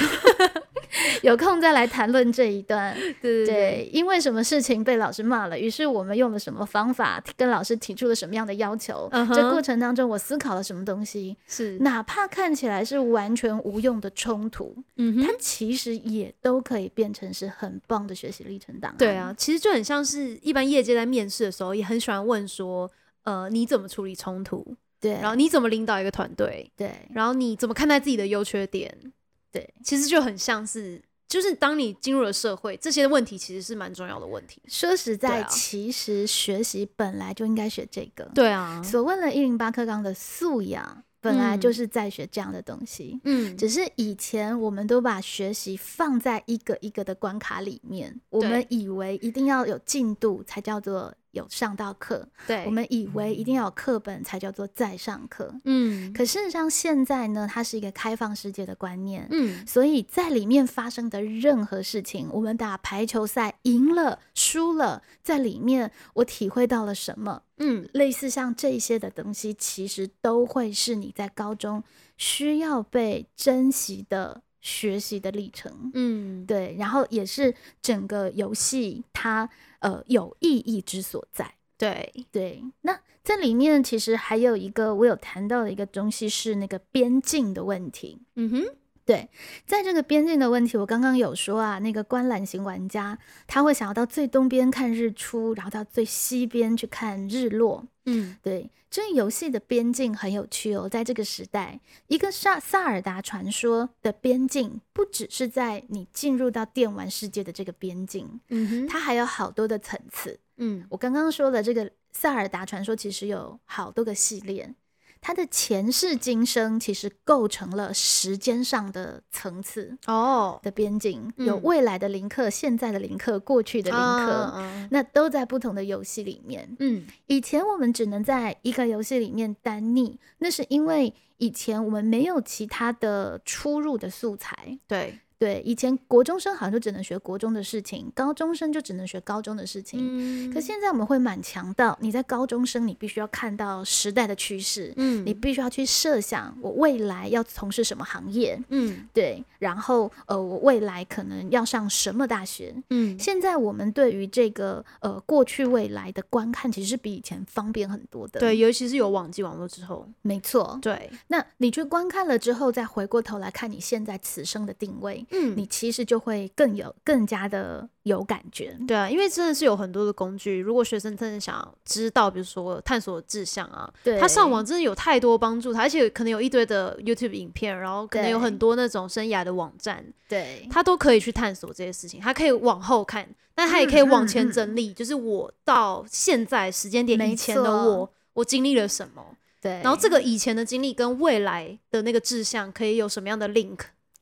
*laughs* 有空再来谈论这一段。*laughs* 对对，因为什么事情被老师骂了，于是我们用了什么方法，跟老师提出了什么样的要求。这过程当中，我思考了什么东西，是，哪怕看起来是完全无用的冲突，嗯哼它。其实也都可以变成是很棒的学习历程档案。对啊，，其实就很像是一般业界在面试的时候，也很喜欢问说，呃，你怎么处理冲突？对，然后你怎么领导一个团队？对然后你怎么看待自己的优缺点？对，其实就很像是，就是当你进入了社会，这些问题其实是蛮重要的问题。说实在，啊其实学习本来就应该学这个。对啊，所谓的一零八课纲的素养，本来嗯就是在学这样的东西。嗯，只是以前我们都把学习放在一个一个的关卡里面，我们以为一定要有进度才叫做有上到课，对，我们以为一定要有课本才叫做在上课。嗯可事实上，现在呢，它是一个开放世界的观念，嗯所以在里面发生的任何事情，我们打排球赛赢了、输了，在里面我体会到了什么？嗯类似像这些的东西，其实都会是你在高中需要被珍惜的学习的历程。嗯，对，然后也是整个游戏它呃有意义之所在。对，对，那这里面其实还有一个我有谈到的一个东西是那个边境的问题。嗯哼，对，在这个边境的问题，我刚刚有说啊，那个观览型玩家他会想要到最东边看日出，然后到最西边去看日落。嗯对，这游戏的边境很有趣哦，在这个时代，一个萨萨尔达传说的边境，不只是在你进入到电玩世界的这个边境，嗯哼，它还有好多的层次。嗯我刚刚说的这个萨尔达传说，其实有好多个系列，它的前世今生其实构成了时间上的层次哦，的边境，有嗯未来的林克、现在的林克、过去的林克，嗯那都在不同的游戏里面。嗯以前我们只能在一个游戏里面单逆，那是因为以前我们没有其他的出入的素材。对，对，以前国中生好像就只能学国中的事情，高中生就只能学高中的事情。嗯可现在我们会蛮强到，你在高中生，你必须要看到时代的趋势，嗯你必须要去设想我未来要从事什么行业，嗯对，然后呃，我未来可能要上什么大学。嗯现在我们对于这个呃过去未来的观看，其实是比以前方便很多的。对，，尤其是有网际网络之后，没错。对，那你去观看了之后，再回过头来看你现在此生的定位，嗯。你其实就会更有更加的有感觉。对啊，因为真的是有很多的工具，如果学生真的想要知道，比如说探索志向啊，对，他上网真的有太多帮助他，而且可能有一堆的 YouTube 影片，然后可能有很多那种生涯的网站，对。他都可以去探索这些事情，他可以往后看，但他也可以往前整理，就是我到现在时间点以前的我，我经历了什么，对，然后这个以前的经历跟未来的那个志向可以有什么样的 link？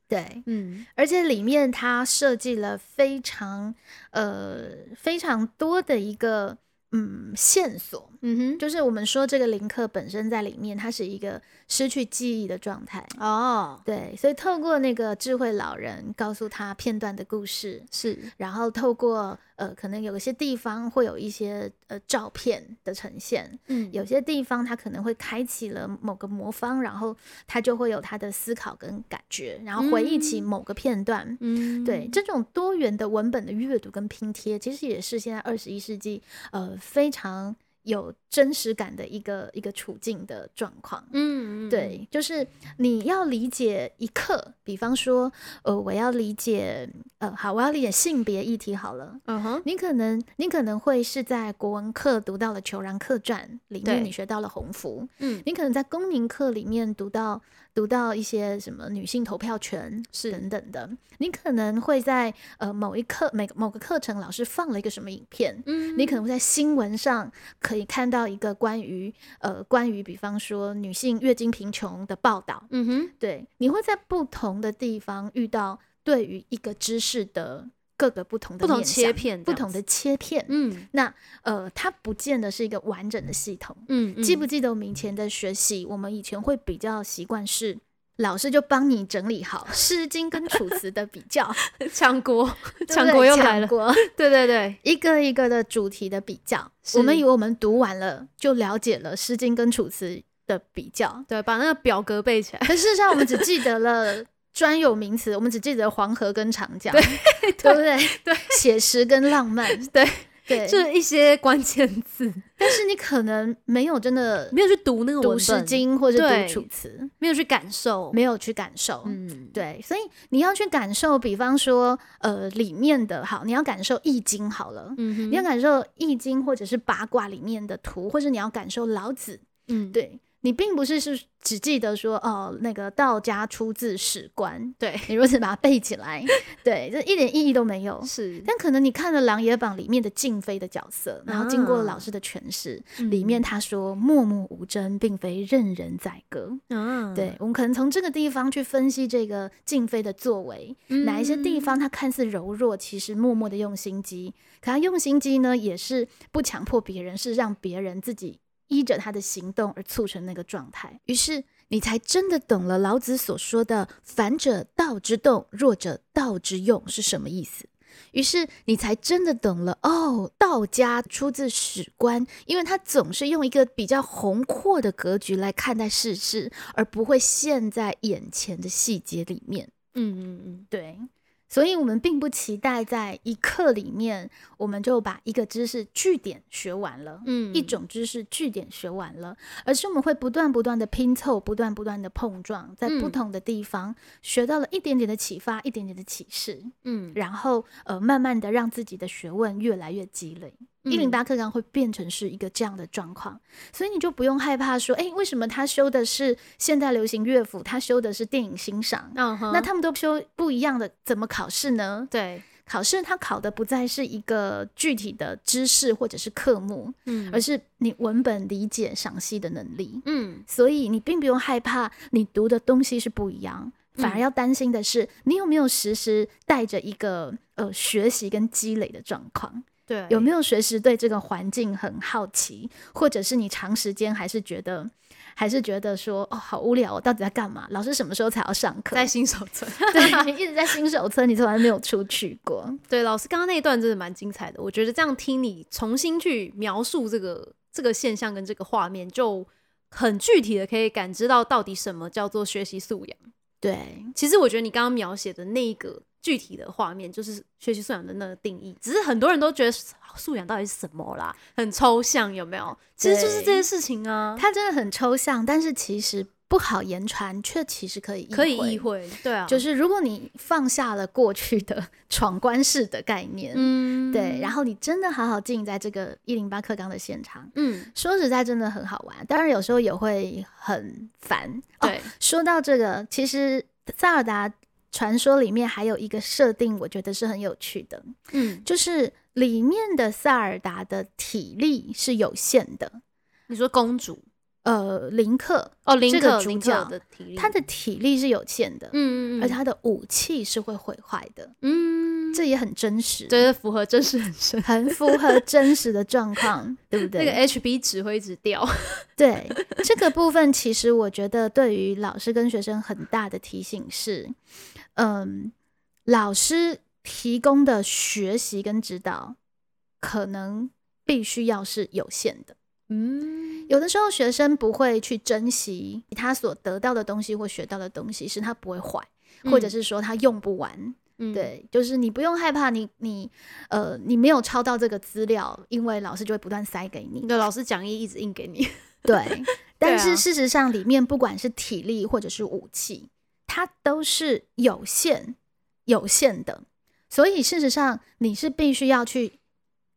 对，嗯。而且里面它设计了非常呃非常多的一个嗯线索，嗯哼。就是我们说这个林克本身在里面，他是一个失去记忆的状态。哦，对，所以透过那个智慧老人告诉他片段的故事，是，然后透过呃，可能有一些地方会有一些呃照片的呈现，嗯。有些地方他可能会开启了某个魔方，然后他就会有他的思考跟感觉，然后回忆起某个片段。嗯对这种多元的文本的阅读跟拼贴，其实也是现在二十一世纪呃非常有真实感的一个一个处境的状况。嗯，嗯，对，就是你要理解一刻，比方说，呃，我要理解，呃，好，我要理解性别议题好了。嗯哼，你可能，你可能会是在国文课读到了《求然客传》里面，你学到了鸿福；嗯你可能在公民课里面读到读到一些什么女性投票权是。等等的。你可能会在呃某一课每某个课程老师放了一个什么影片，嗯。你可能会在新闻上可以看到一个关于呃关于比方说女性月经贫穷的报道，嗯哼，对，你会在不同的地方遇到对于一个知识的各个不同的不同切片，不同的，切片。嗯那呃，它不见得是一个完整的系统。嗯，记不记得我们以前的学习，我们以前会比较习惯是。老师就帮你整理好《诗经》跟《楚辞》的比较，*laughs* 强国，强国又来了，对对对，一个一个的主题的比较。我们以为我们读完了就了解了《诗经》跟《楚辞》的比较，对，把那个表格背起来，可事实上我们只记得了专有名词，我们只记得黄河跟长江，对 *laughs* 对不对？对，写实跟浪漫，*laughs* 对对。就是一些关键字，但是你可能没有真的没有去读那个读《诗经》或者读《楚辞》，没有去感受，没有去感受。嗯，对，所以你要去感受，比方说，呃，里面的好，你要感受《易经》好了，嗯，你要感受《易经》或者是八卦里面的图，或者你要感受老子，嗯，对，你并不是是只记得说哦，那个道家出自史官，对你如此把它背起来，*laughs* 对，这一点意义都没有。是，但可能你看了《琅琊榜》里面的静妃的角色，然后经过老师的诠释，里面他说默默无争，并非任人宰割。嗯，对，我们可能从这个地方去分析这个静妃的作为，哪一些地方她看似柔弱，其实默默的用心机。可她用心机呢，也是不强迫别人，是让别人自己。依着他的行动而促成那个状态，于是你才真的懂了老子所说的“反者道之动，弱者道之用”是什么意思。于是你才真的懂了哦，道家出自史官，因为他总是用一个比较宏阔的格局来看待世事，而不会陷在眼前的细节里面。嗯嗯嗯，对。所以，我们并不期待在一课里面，我们就把一个知识据点学完了，嗯，一种知识据点学完了，而是我们会不断不断的拼凑，不断不断的碰撞，在不同的地方学到了一点点的启发，一点点的启示，嗯，然后呃，慢慢的让自己的学问越来越积累。一零八课纲会变成是一个这样的状况，所以你就不用害怕说，哎，为什么他修的是现代流行乐府，他修的是电影欣赏？那他们都修不一样的，怎么考试呢？对，考试他考的不再是一个具体的知识或者是科目，嗯，而是你文本理解赏析的能力，嗯，所以你并不用害怕你读的东西是不一样，反而要担心的是你有没有时时带着一个呃学习跟积累的状况。对，有没有随时对这个环境很好奇，或者是你长时间还是觉得，还是觉得说哦好无聊，哦到底在干嘛？老师什么时候才要上课？在新手村，对你一直在新手村，你从来没有出去过。对，老师刚刚那一段真的蛮精彩的，我觉得这样听你重新去描述这个这个现象跟这个画面，就很具体的可以感知到到底什么叫做学习素养。对，其实我觉得你刚刚描写的那一个。具体的画面就是学习素养的那个定义，只是很多人都觉得素养到底是什么啦，很抽象，有没有？其实就是这些事情啊，它真的很抽象，但是其实不好言传，却其实可以可以意会。对啊，就是如果你放下了过去的 *laughs* 闯关式的概念，嗯，对，然后你真的好好静在这个一零八课纲的现场，嗯，说实在真的很好玩，当然有时候也会很烦。对，说到这个，其实塞尔达。传说里面还有一个设定，我觉得是很有趣的，嗯，就是里面的萨尔达的体力是有限的。你说公主，呃，林克哦，林克主角的体力，他的体力是有限的，嗯嗯嗯，而且他的武器是会毁坏的，嗯，这也很真实，对，符合真实很深，很符合真实的状况，*laughs* 对不对？那个 HB 值会一直掉，*laughs* 对，这个部分其实我觉得对于老师跟学生很大的提醒是。嗯，老师提供的学习跟指导，可能必须要是有限的。嗯，有的时候学生不会去珍惜他所得到的东西或学到的东西，是他不会坏，或者是说他用不完。嗯，对，就是你不用害怕，你你呃，你没有抄到这个资料，因为老师就会不断塞给你。对，老师讲义一直印给你。*laughs* 对，但是事实上里面不管是体力或者是武器。它都是有限、有限的，所以事实上你是必须要去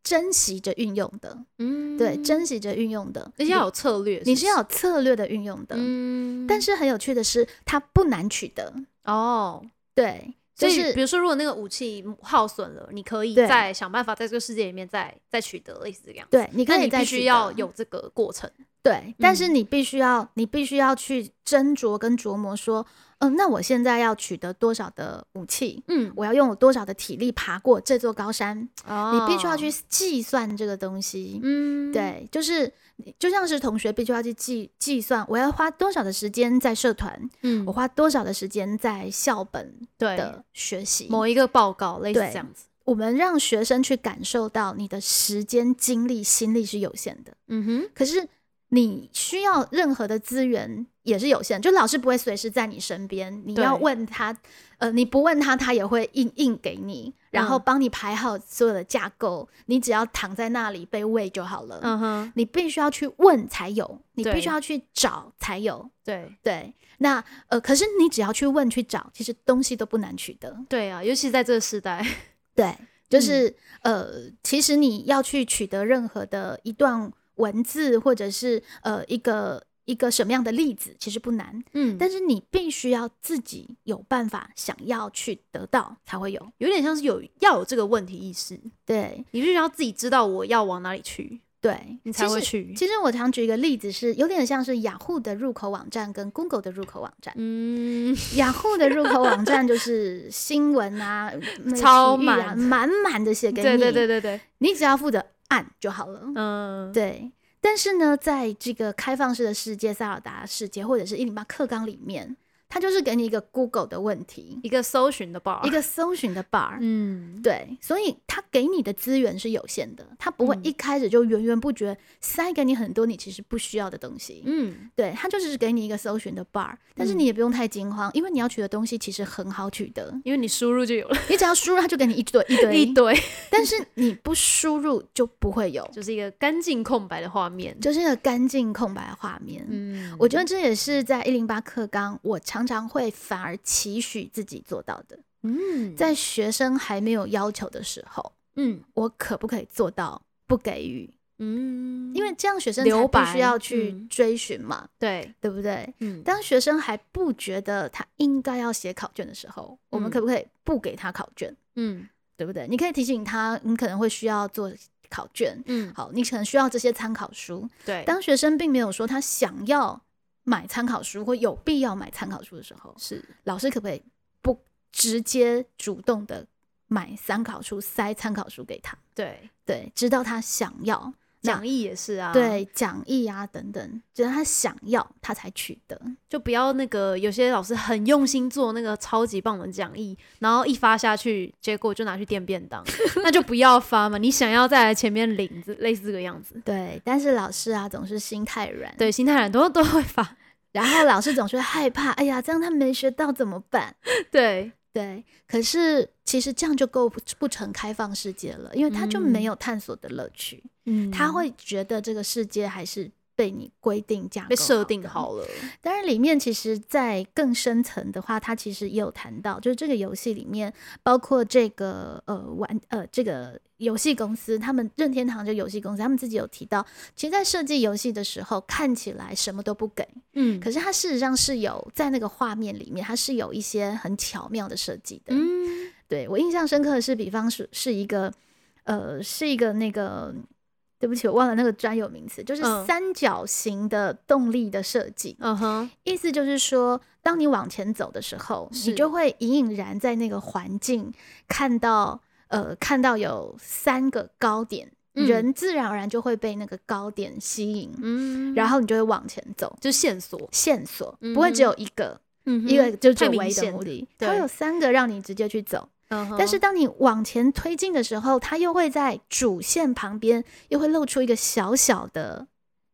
珍惜着运用的，嗯，对，珍惜着运用的，你是要有策略，你是要有策略的运用的，嗯。但是很有趣的是，它不难取得哦，对，就是比如说，如果那个武器耗损了，你可以再想办法在这个世界里面再再取得类似这样，对，你可以必须要有这个过程，对，但是你必须要，你必须要去斟酌跟琢磨说。嗯，那我现在要取得多少的武器？嗯，我要用我多少的体力爬过这座高山？哦，你必须要去计算这个东西。嗯，对，就是就像是同学必须要去计计算，我要花多少的时间在社团？嗯，我花多少的时间在校本的学习？某一个报告类似这样子。我们让学生去感受到你的时间、精力、心力是有限的。嗯哼，可是。你需要任何的资源也是有限，就老师不会随时在你身边。你要问他，呃，你不问他，他也会硬硬给你，然后帮你排好所有的架构。你只要躺在那里被喂就好了。嗯哼，你必须要去问才有，你必须要去找才有。对对，那呃，可是你只要去问去找，其实东西都不难取得。对啊，尤其在这个时代，*laughs* 对，就是呃，其实你要去取得任何的一段。文字或者是呃一个一个什么样的例子，其实不难，嗯，但是你必须要自己有办法想要去得到才会有。有点像是有要有这个问题意识，对。你必须要自己知道我要往哪里去，对，你才会去。其实我常举一个例子是，有点像是雅虎的入口网站跟 Google 的入口网站。嗯，雅虎的入口网站就是新闻啊，*laughs* 超育啊满。满满的写给你，对对对对对，你只要负责按就好了。嗯，对，但是呢，在这个开放式的世界、塞尔达世界或者是一零八课纲里面，它就是给你一个 Google 的问题，一个搜寻的 bar，一个搜寻的 bar。嗯，对，所以它给你的资源是有限的，它不会嗯一开始就源源不绝塞给你很多你其实不需要的东西。嗯，对，它就是给你一个搜寻的 bar，但是嗯你也不用太惊慌，因为你要取的东西其实很好取得，因为你输入就有了你只要输入，它就给你一堆一堆，*laughs* 一堆，但是你不输入就不会有，*laughs* 就是一个干净空白的画面。就是一个干净空白的画面。嗯，我觉得这也是在一零八课纲，我常常常会反而期许自己做到的。嗯，在学生还没有要求的时候，嗯我可不可以做到不给予？嗯，因为这样学生才必须要去嗯追寻嘛，对，对不对？嗯，当学生还不觉得他应该要写考卷的时候，我们嗯可不可以不给他考卷？嗯对不对？你可以提醒他，你可能会需要做考卷。嗯，好，你可能需要这些参考书。对，当学生并没有说他想要买参考书或有必要买参考书的时候，是老师可不可以不直接主动的买参考书塞参考书给他？对，对，直到他想要，那讲义也是啊，，对讲义啊等等，直到他想要，他才取得。就不要那个有些老师很用心做那个超级棒的讲义，然后一发下去，结果就拿去垫便当，*laughs* 那就不要发嘛。你想要再来前面领子，类似这个样子。对，但是老师啊总是心太软，，对，心太软都都会发。然后老师总是会害怕，哎呀，这样他没学到怎么办？*laughs* 对，对，可是其实这样就构不不成开放世界了，因为他就没嗯。有探索的乐趣，嗯。他会觉得这个世界还是被你规定架构被设定。好了。当然，里面其实，在更深层的话，它其实也有谈到，就是这个游戏里面，包括这个呃玩呃这个游戏公司，他们任天堂这个游戏公司，他们自己有提到，其实，在设计游戏的时候，看起来什么都不给，嗯可是它事实上是有在那个画面里面，它是有一些很巧妙的设计的。嗯对我印象深刻的是，比方是是一个呃，是一个那个，对不起，我忘了那个专有名词，就是嗯。三角形的动力的设计。嗯哼，意思就是说，当你往前走的时候，你就会隐隐然在那个环境看到呃，看到有三个高点，嗯。人自然而然就会被那个高点吸引，嗯，然后你就会往前走。就线索，线索不会只有一个，嗯一个就只太有唯一的它会有三个让你直接去走。嗯但是当你往前推进的时候，它又会在主线旁边又会露出一个小小的、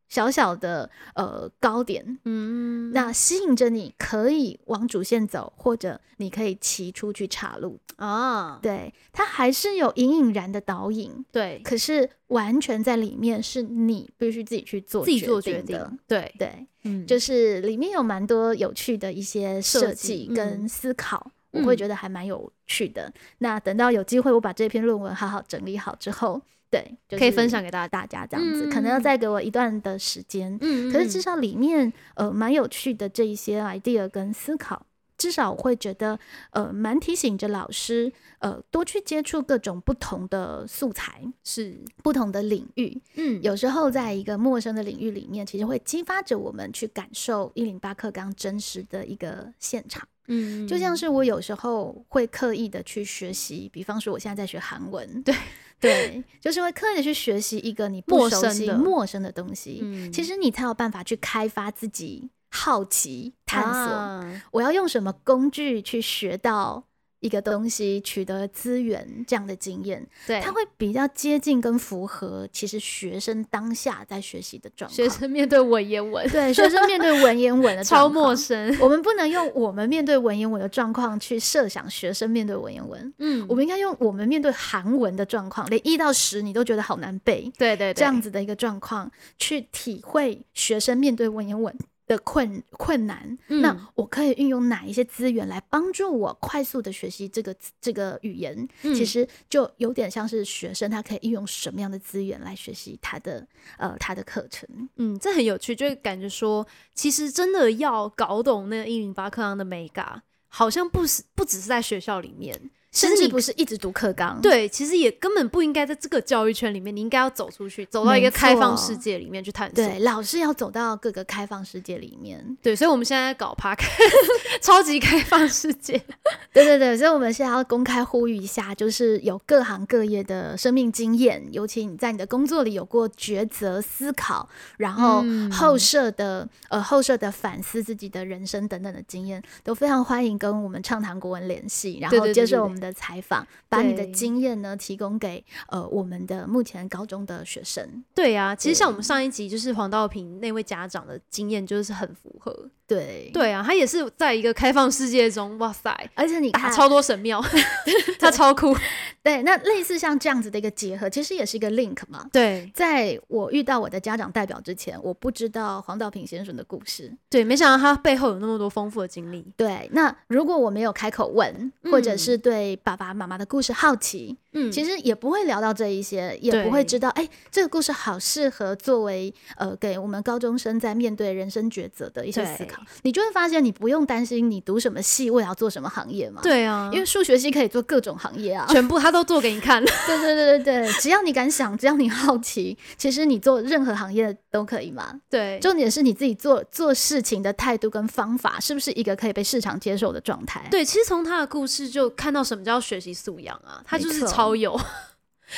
小小的呃高点，嗯，那吸引着你可以往主线走，或者你可以骑出去岔路。啊，对，它还是有隐隐然的导引，对，可是完全在里面是你必须自己去做自己做决定的。对，对，嗯，就是里面有蛮多有趣的一些设设计计跟嗯思考，我会嗯觉得还蛮有趣的。那等到有机会我把这篇论文好好整理好之后，对，就是可以分享给大家。大家这样子，可能要嗯再给我一段的时间。嗯可是至少里面呃蛮有趣的这一些 idea 跟思考。至少我会觉得，呃，蛮提醒着老师，呃，多去接触各种不同的素材、是，不同的领域。嗯，有时候在一个陌生的领域里面，其实会激发着我们去感受一零八课纲真实的一个现场。嗯，就像是我有时候会刻意的去学习，比方说我现在在学韩文，对对，就是会刻意的去学习一个你不陌熟悉、陌生的东西。嗯，其实你才有办法去开发自己好奇、探索。啊我要用什么工具去学到一个东西，取得资源这样的经验，对，它会比较接近跟符合其实学生当下在学习的状况。学生面对文言文，对学生面对文言文的 *laughs* 超陌生。我们不能用我们面对文言文的状况去设想学生面对文言文，嗯我们应该用我们面对韩文的状况，连一到十你都觉得好难背，对对对，这样子的一个状况去体会学生面对文言文的困困难，那我可以运用哪一些资源来帮助我快速的学习这个这个语言？其实就有点像是学生他可以运用什么样的资源来学习他的呃他的课程。嗯，这很有趣，就感觉说，其实真的要搞懂那个一零八课堂的美感，好像不是不只是在学校里面。甚至不是一直读课纲，对，其实也根本不应该在这个教育圈里面，你应该要走出去，走到一个开放世界里面去探索。对，老师要走到各个开放世界里面。对，所以我们现在搞 p a *laughs* 超级开放世界。对对对，所以我们现在要公开呼吁一下，就是有各行各业的生命经验，尤其你在你的工作里有过抉择、思考，然后后设的呃后设的反思自己的人生等等的经验，都非常欢迎跟我们畅谈国文联系，然后接受我们。的采访，把你的经验呢提供给呃我们的目前高中的学生。对啊，其实像我们上一集就是黄道平那位家长的经验，就是很符合。对对啊，他也是在一个开放世界中，哇塞！而且你看超多神庙，*laughs* 他超酷。对，那类似像这样子的一个结合，其实也是一个 link 嘛。对，在我遇到我的家长代表之前，我不知道黄道平先生的故事。对，没想到他背后有那么多丰富的经历。对，那如果我没有开口问，或者是对爸爸妈妈的故事好奇。嗯，其实也不会聊到这一些，也不会知道，哎，这个故事好适合作为呃给我们高中生在面对人生抉择的一些思考。你就会发现，你不用担心你读什么系，未来要做什么行业嘛。对啊，因为数学系可以做各种行业啊，全部他都做给你看。*laughs* 对对对对对，只要你敢想，只要你好奇，其实你做任何行业都可以嘛。对，重点是你自己做做事情的态度跟方法，是不是一个可以被市场接受的状态？对，其实从他的故事就看到什么叫学习素养啊，他就是超。有，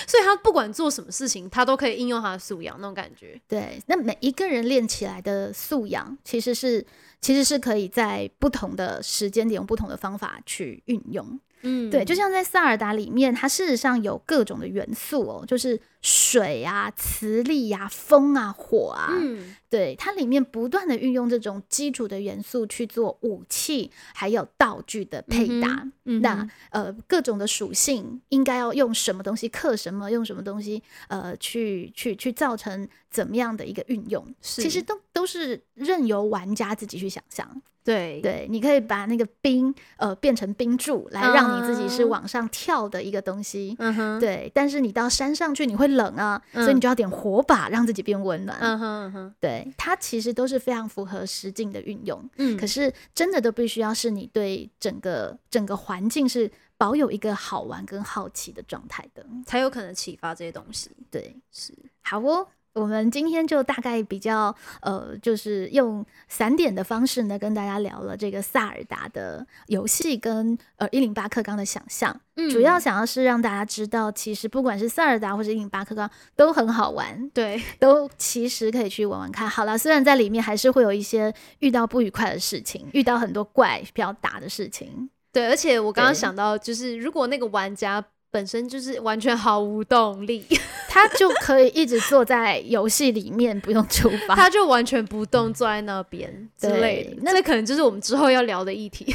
所以他不管做什么事情，他都可以应用他的素养那种感觉。对，那每一个人练起来的素养，其实是其实是可以在不同的时间点用不同的方法去运用。嗯，对，就像在萨尔达里面，它事实上有各种的元素哦，就是水啊、磁力呀、风啊、火啊，嗯，对，它里面不断的运用这种基础的元素去做武器还有道具的配搭。那呃，各种的属性应该要用什么东西克什么，用什么东西呃去去去造成怎么样的一个运用，其实都都是任由玩家自己去想象。对对，你可以把那个冰呃变成冰柱，来让你自己是往上跳的一个东西。嗯哼，对。但是你到山上去，你会冷啊，所以你就要点火把，让自己变温暖。嗯哼哼，对，它其实都是非常符合实境的运用。嗯，可是真的都必须要是你对整个整个环境是保有一个好玩跟好奇的状态的，才有可能启发这些东西。对，是好哦。我们今天就大概比较呃，就是用散点的方式呢，跟大家聊了这个萨尔达的游戏跟呃一零八克刚的想象。嗯，主要想要是让大家知道，其实不管是萨尔达或者一零八克刚都很好玩，对，都其实可以去玩玩看。好了，虽然在里面还是会有一些遇到不愉快的事情，遇到很多怪比较打的事情。对，而且我刚刚想到，就是如果那个玩家。本身就是完全毫无动力，*laughs* 他就可以一直坐在游戏里面不用出发，他就完全不动坐在那边之类的。那可能就是我们之后要聊的议题。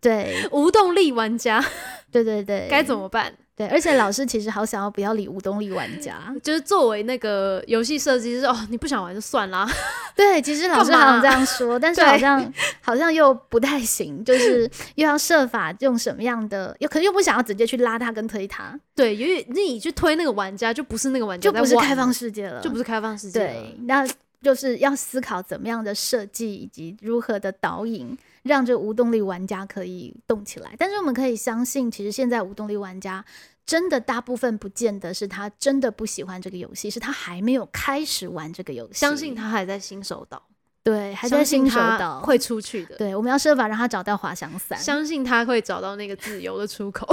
对，*laughs* 无动力玩家，对对对，该怎么办？对，而且老师其实好想要不要理无动力玩家，*laughs* 就是作为那个游戏设计师哦，你不想玩就算啦。*laughs* 对，其实老师好像这样说，但是好像好像又不太行，就是 *laughs* 又要设法用什么样的，又可能又不想要直接去拉他跟推他。对，因为你去推那个玩家，就不是那个玩家，就不是开放世界了，就不是开放世界。对，那就是要思考怎么样的设计以及如何的导引。让这无动力玩家可以动起来，但是我们可以相信，其实现在无动力玩家真的大部分不见得是他真的不喜欢这个游戏，是他还没有开始玩这个游戏，相信他还在新手岛，对，还在新手岛。会出去的，对，我们要设法让他找到滑翔伞，相信他会找到那个自由的出口，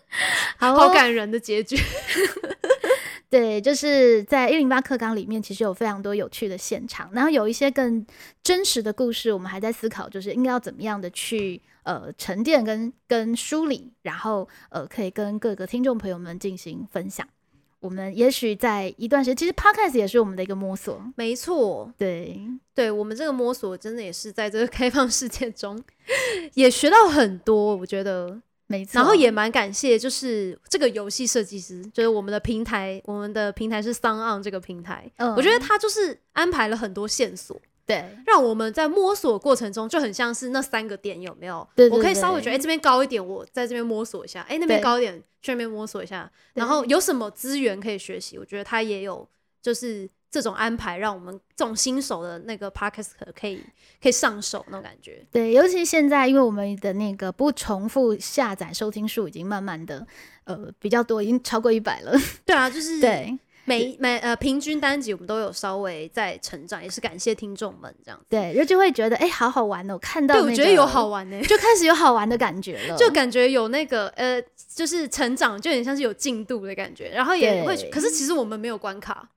*laughs* 好好感人的结局。*laughs* 对，就是在一零八课纲里面，其实有非常多有趣的现场，然后有一些更真实的故事，我们还在思考，就是应该要怎么样的去呃沉淀跟跟梳理，然后呃可以跟各个听众朋友们进行分享。我们也许在一段时间，其实 podcast 也是我们的一个摸索，没错，对，对我们这个摸索真的也是在这个开放世界中也学到很多，我觉得。没错，然后也蛮感谢，就是这个游戏设计师，就是我们的平台，我们的平台是 s o n On 这个平台，嗯，我觉得他就是安排了很多线索，对，让我们在摸索过程中就很像是那三个点有没有？我可以稍微对觉得，哎、这边高一点，我在这边摸索一下，哎、那边高一点，去那边摸索一下，然后有什么资源可以学习？我觉得他也有，就是这种安排，让我们这种新手的那个 podcast 可以可以上手那种感觉。对，尤其现在，因为我们的那个不重复下载收听数已经慢慢的呃比较多，已经超过一百了。对啊，就是对每每呃平均单集我们都有稍微在成长，也是感谢听众们这样子。对，就就会觉得哎、好好玩哦，看到、对，那个、我觉得有好，玩呢、就开始有好玩的感觉了，就感觉有那个呃，就是成长，就有点像是有进度的感觉，然后也会对，可是其实我们没有关卡，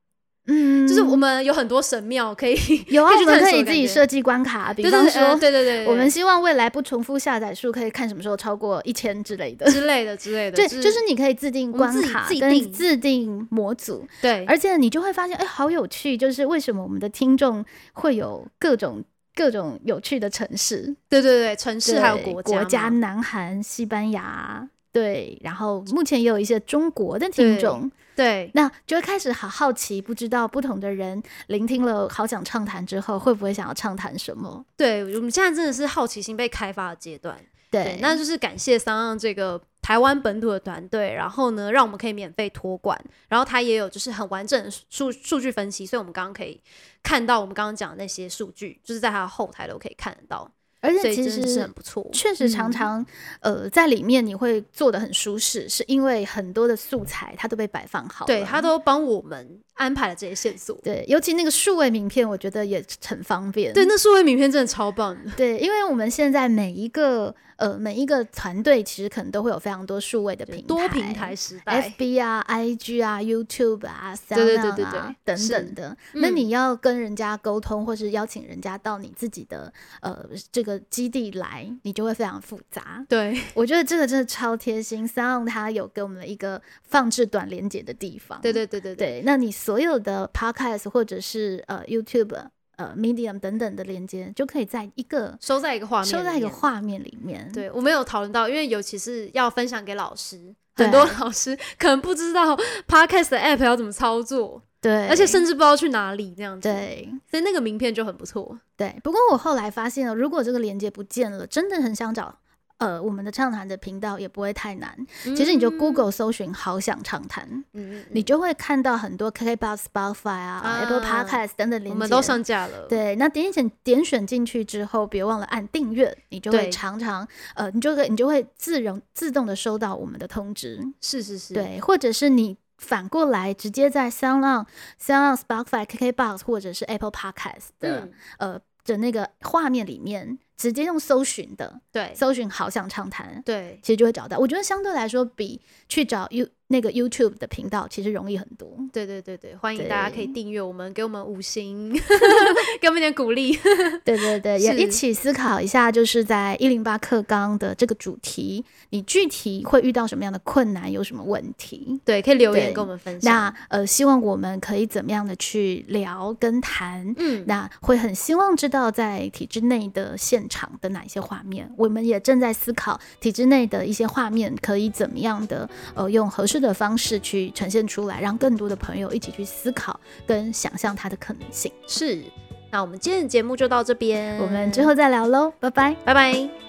嗯，就是我们有很多神庙可以 *laughs* 有啊，我们可以自己设计关卡，比方说，呃对对对，对我们希望未来不重复下载数可以看什么时候超过一千之类的。之类的之类的，对，就是你可以自定关卡跟自定。模组，对，而且你就会发现，哎、好有趣！就是为什么我们的听众会有各种各种有趣的城市，对对对，城市还有对国国家南韩、西班牙，对，然后目前也有一些中国的听众，对那就会开始好好奇，不知道不同的人聆听了《好想畅谈》之后，会不会想要畅谈什么？对，我们现在真的是好奇心被开发的阶段。对对，，那就是感谢三浪这个台湾本土的团队，然后呢，让我们可以免费托管，然后他也有就是很完整的数数据分析，所以我们刚刚可以看到我们刚刚讲的那些数据，就是在他的后台都可以看得到，而且其实很不错。确实常嗯常、呃在里面你会做的很舒适，是因为很多的素材它都被摆放好，对它都帮我们安排了这些线索。对，尤其那个数位名片，我觉得也很方便。对，那数位名片真的超棒的。对，因为我们现在每一个呃每一个团队其实可能都会有非常多数位的平台，多平台时代，FB 啊、IG 啊、YouTube 啊、对对对对啊对等等的。那嗯你要跟人家沟通，或是邀请人家到你自己的呃这个基地来，你就会非常复杂。对我觉得这个真的超贴心，Sound 它有给我们一个放置短连接的地方。对对对对对对，那你所有的 Podcast 或者是呃 YouTube、呃 Medium 等等的连接，就可以在一个收在一个画面，收在一个。画面里面。对，我们有讨论到，因为尤其是要分享给老师，很多老师可能不知道 podcast 的 app 要怎么操作，对，而且甚至不知道去哪里这样子。，对所以那个名片就很不错。对。不过我后来发现了，如果这个连接不见了，真的很想找。呃，我们的畅谈的频道也不会太难，其实你就 Google 搜寻“好想畅谈”，你就会看到很多 KKBox、Spotify 啊、啊 Apple Podcast 等等连接，我们都上架了。对，那点选点选进去之后，别忘了按订阅，你就会常常呃，你就会你就会自容自动的收到我们的通知，是是是，对，或者是你反过来直接在 Sound On、Sound On、Spotify、KKBox 或者是 Apple Podcast 的、嗯，呃的那个画面里面，直接用搜寻的对。搜寻“好想畅谈”，对，其实就会找到。我觉得相对来说，比去找 You 那个 YouTube 的频道其实容易很多。对对对对，欢迎大家可以订阅我们，给我们五星，*laughs* 给我们一点鼓励。*laughs* 对对对，也一起思考一下，就是在一零八课纲的这个主题，你具体会遇到什么样的困难，有什么问题？对，可以留言对跟我们分享。那呃，希望我们可以怎么样的去聊跟谈？嗯，那会很希望知道在体制内的现场的哪一些画面，我们也正在思考体制内的一些画面可以怎么样的呃用合适的方式去呈现出来，让更多的朋友一起去思考跟想象它的可能性。是。那我们今天的节目就到这边，我们之后再聊喽，拜拜。拜拜。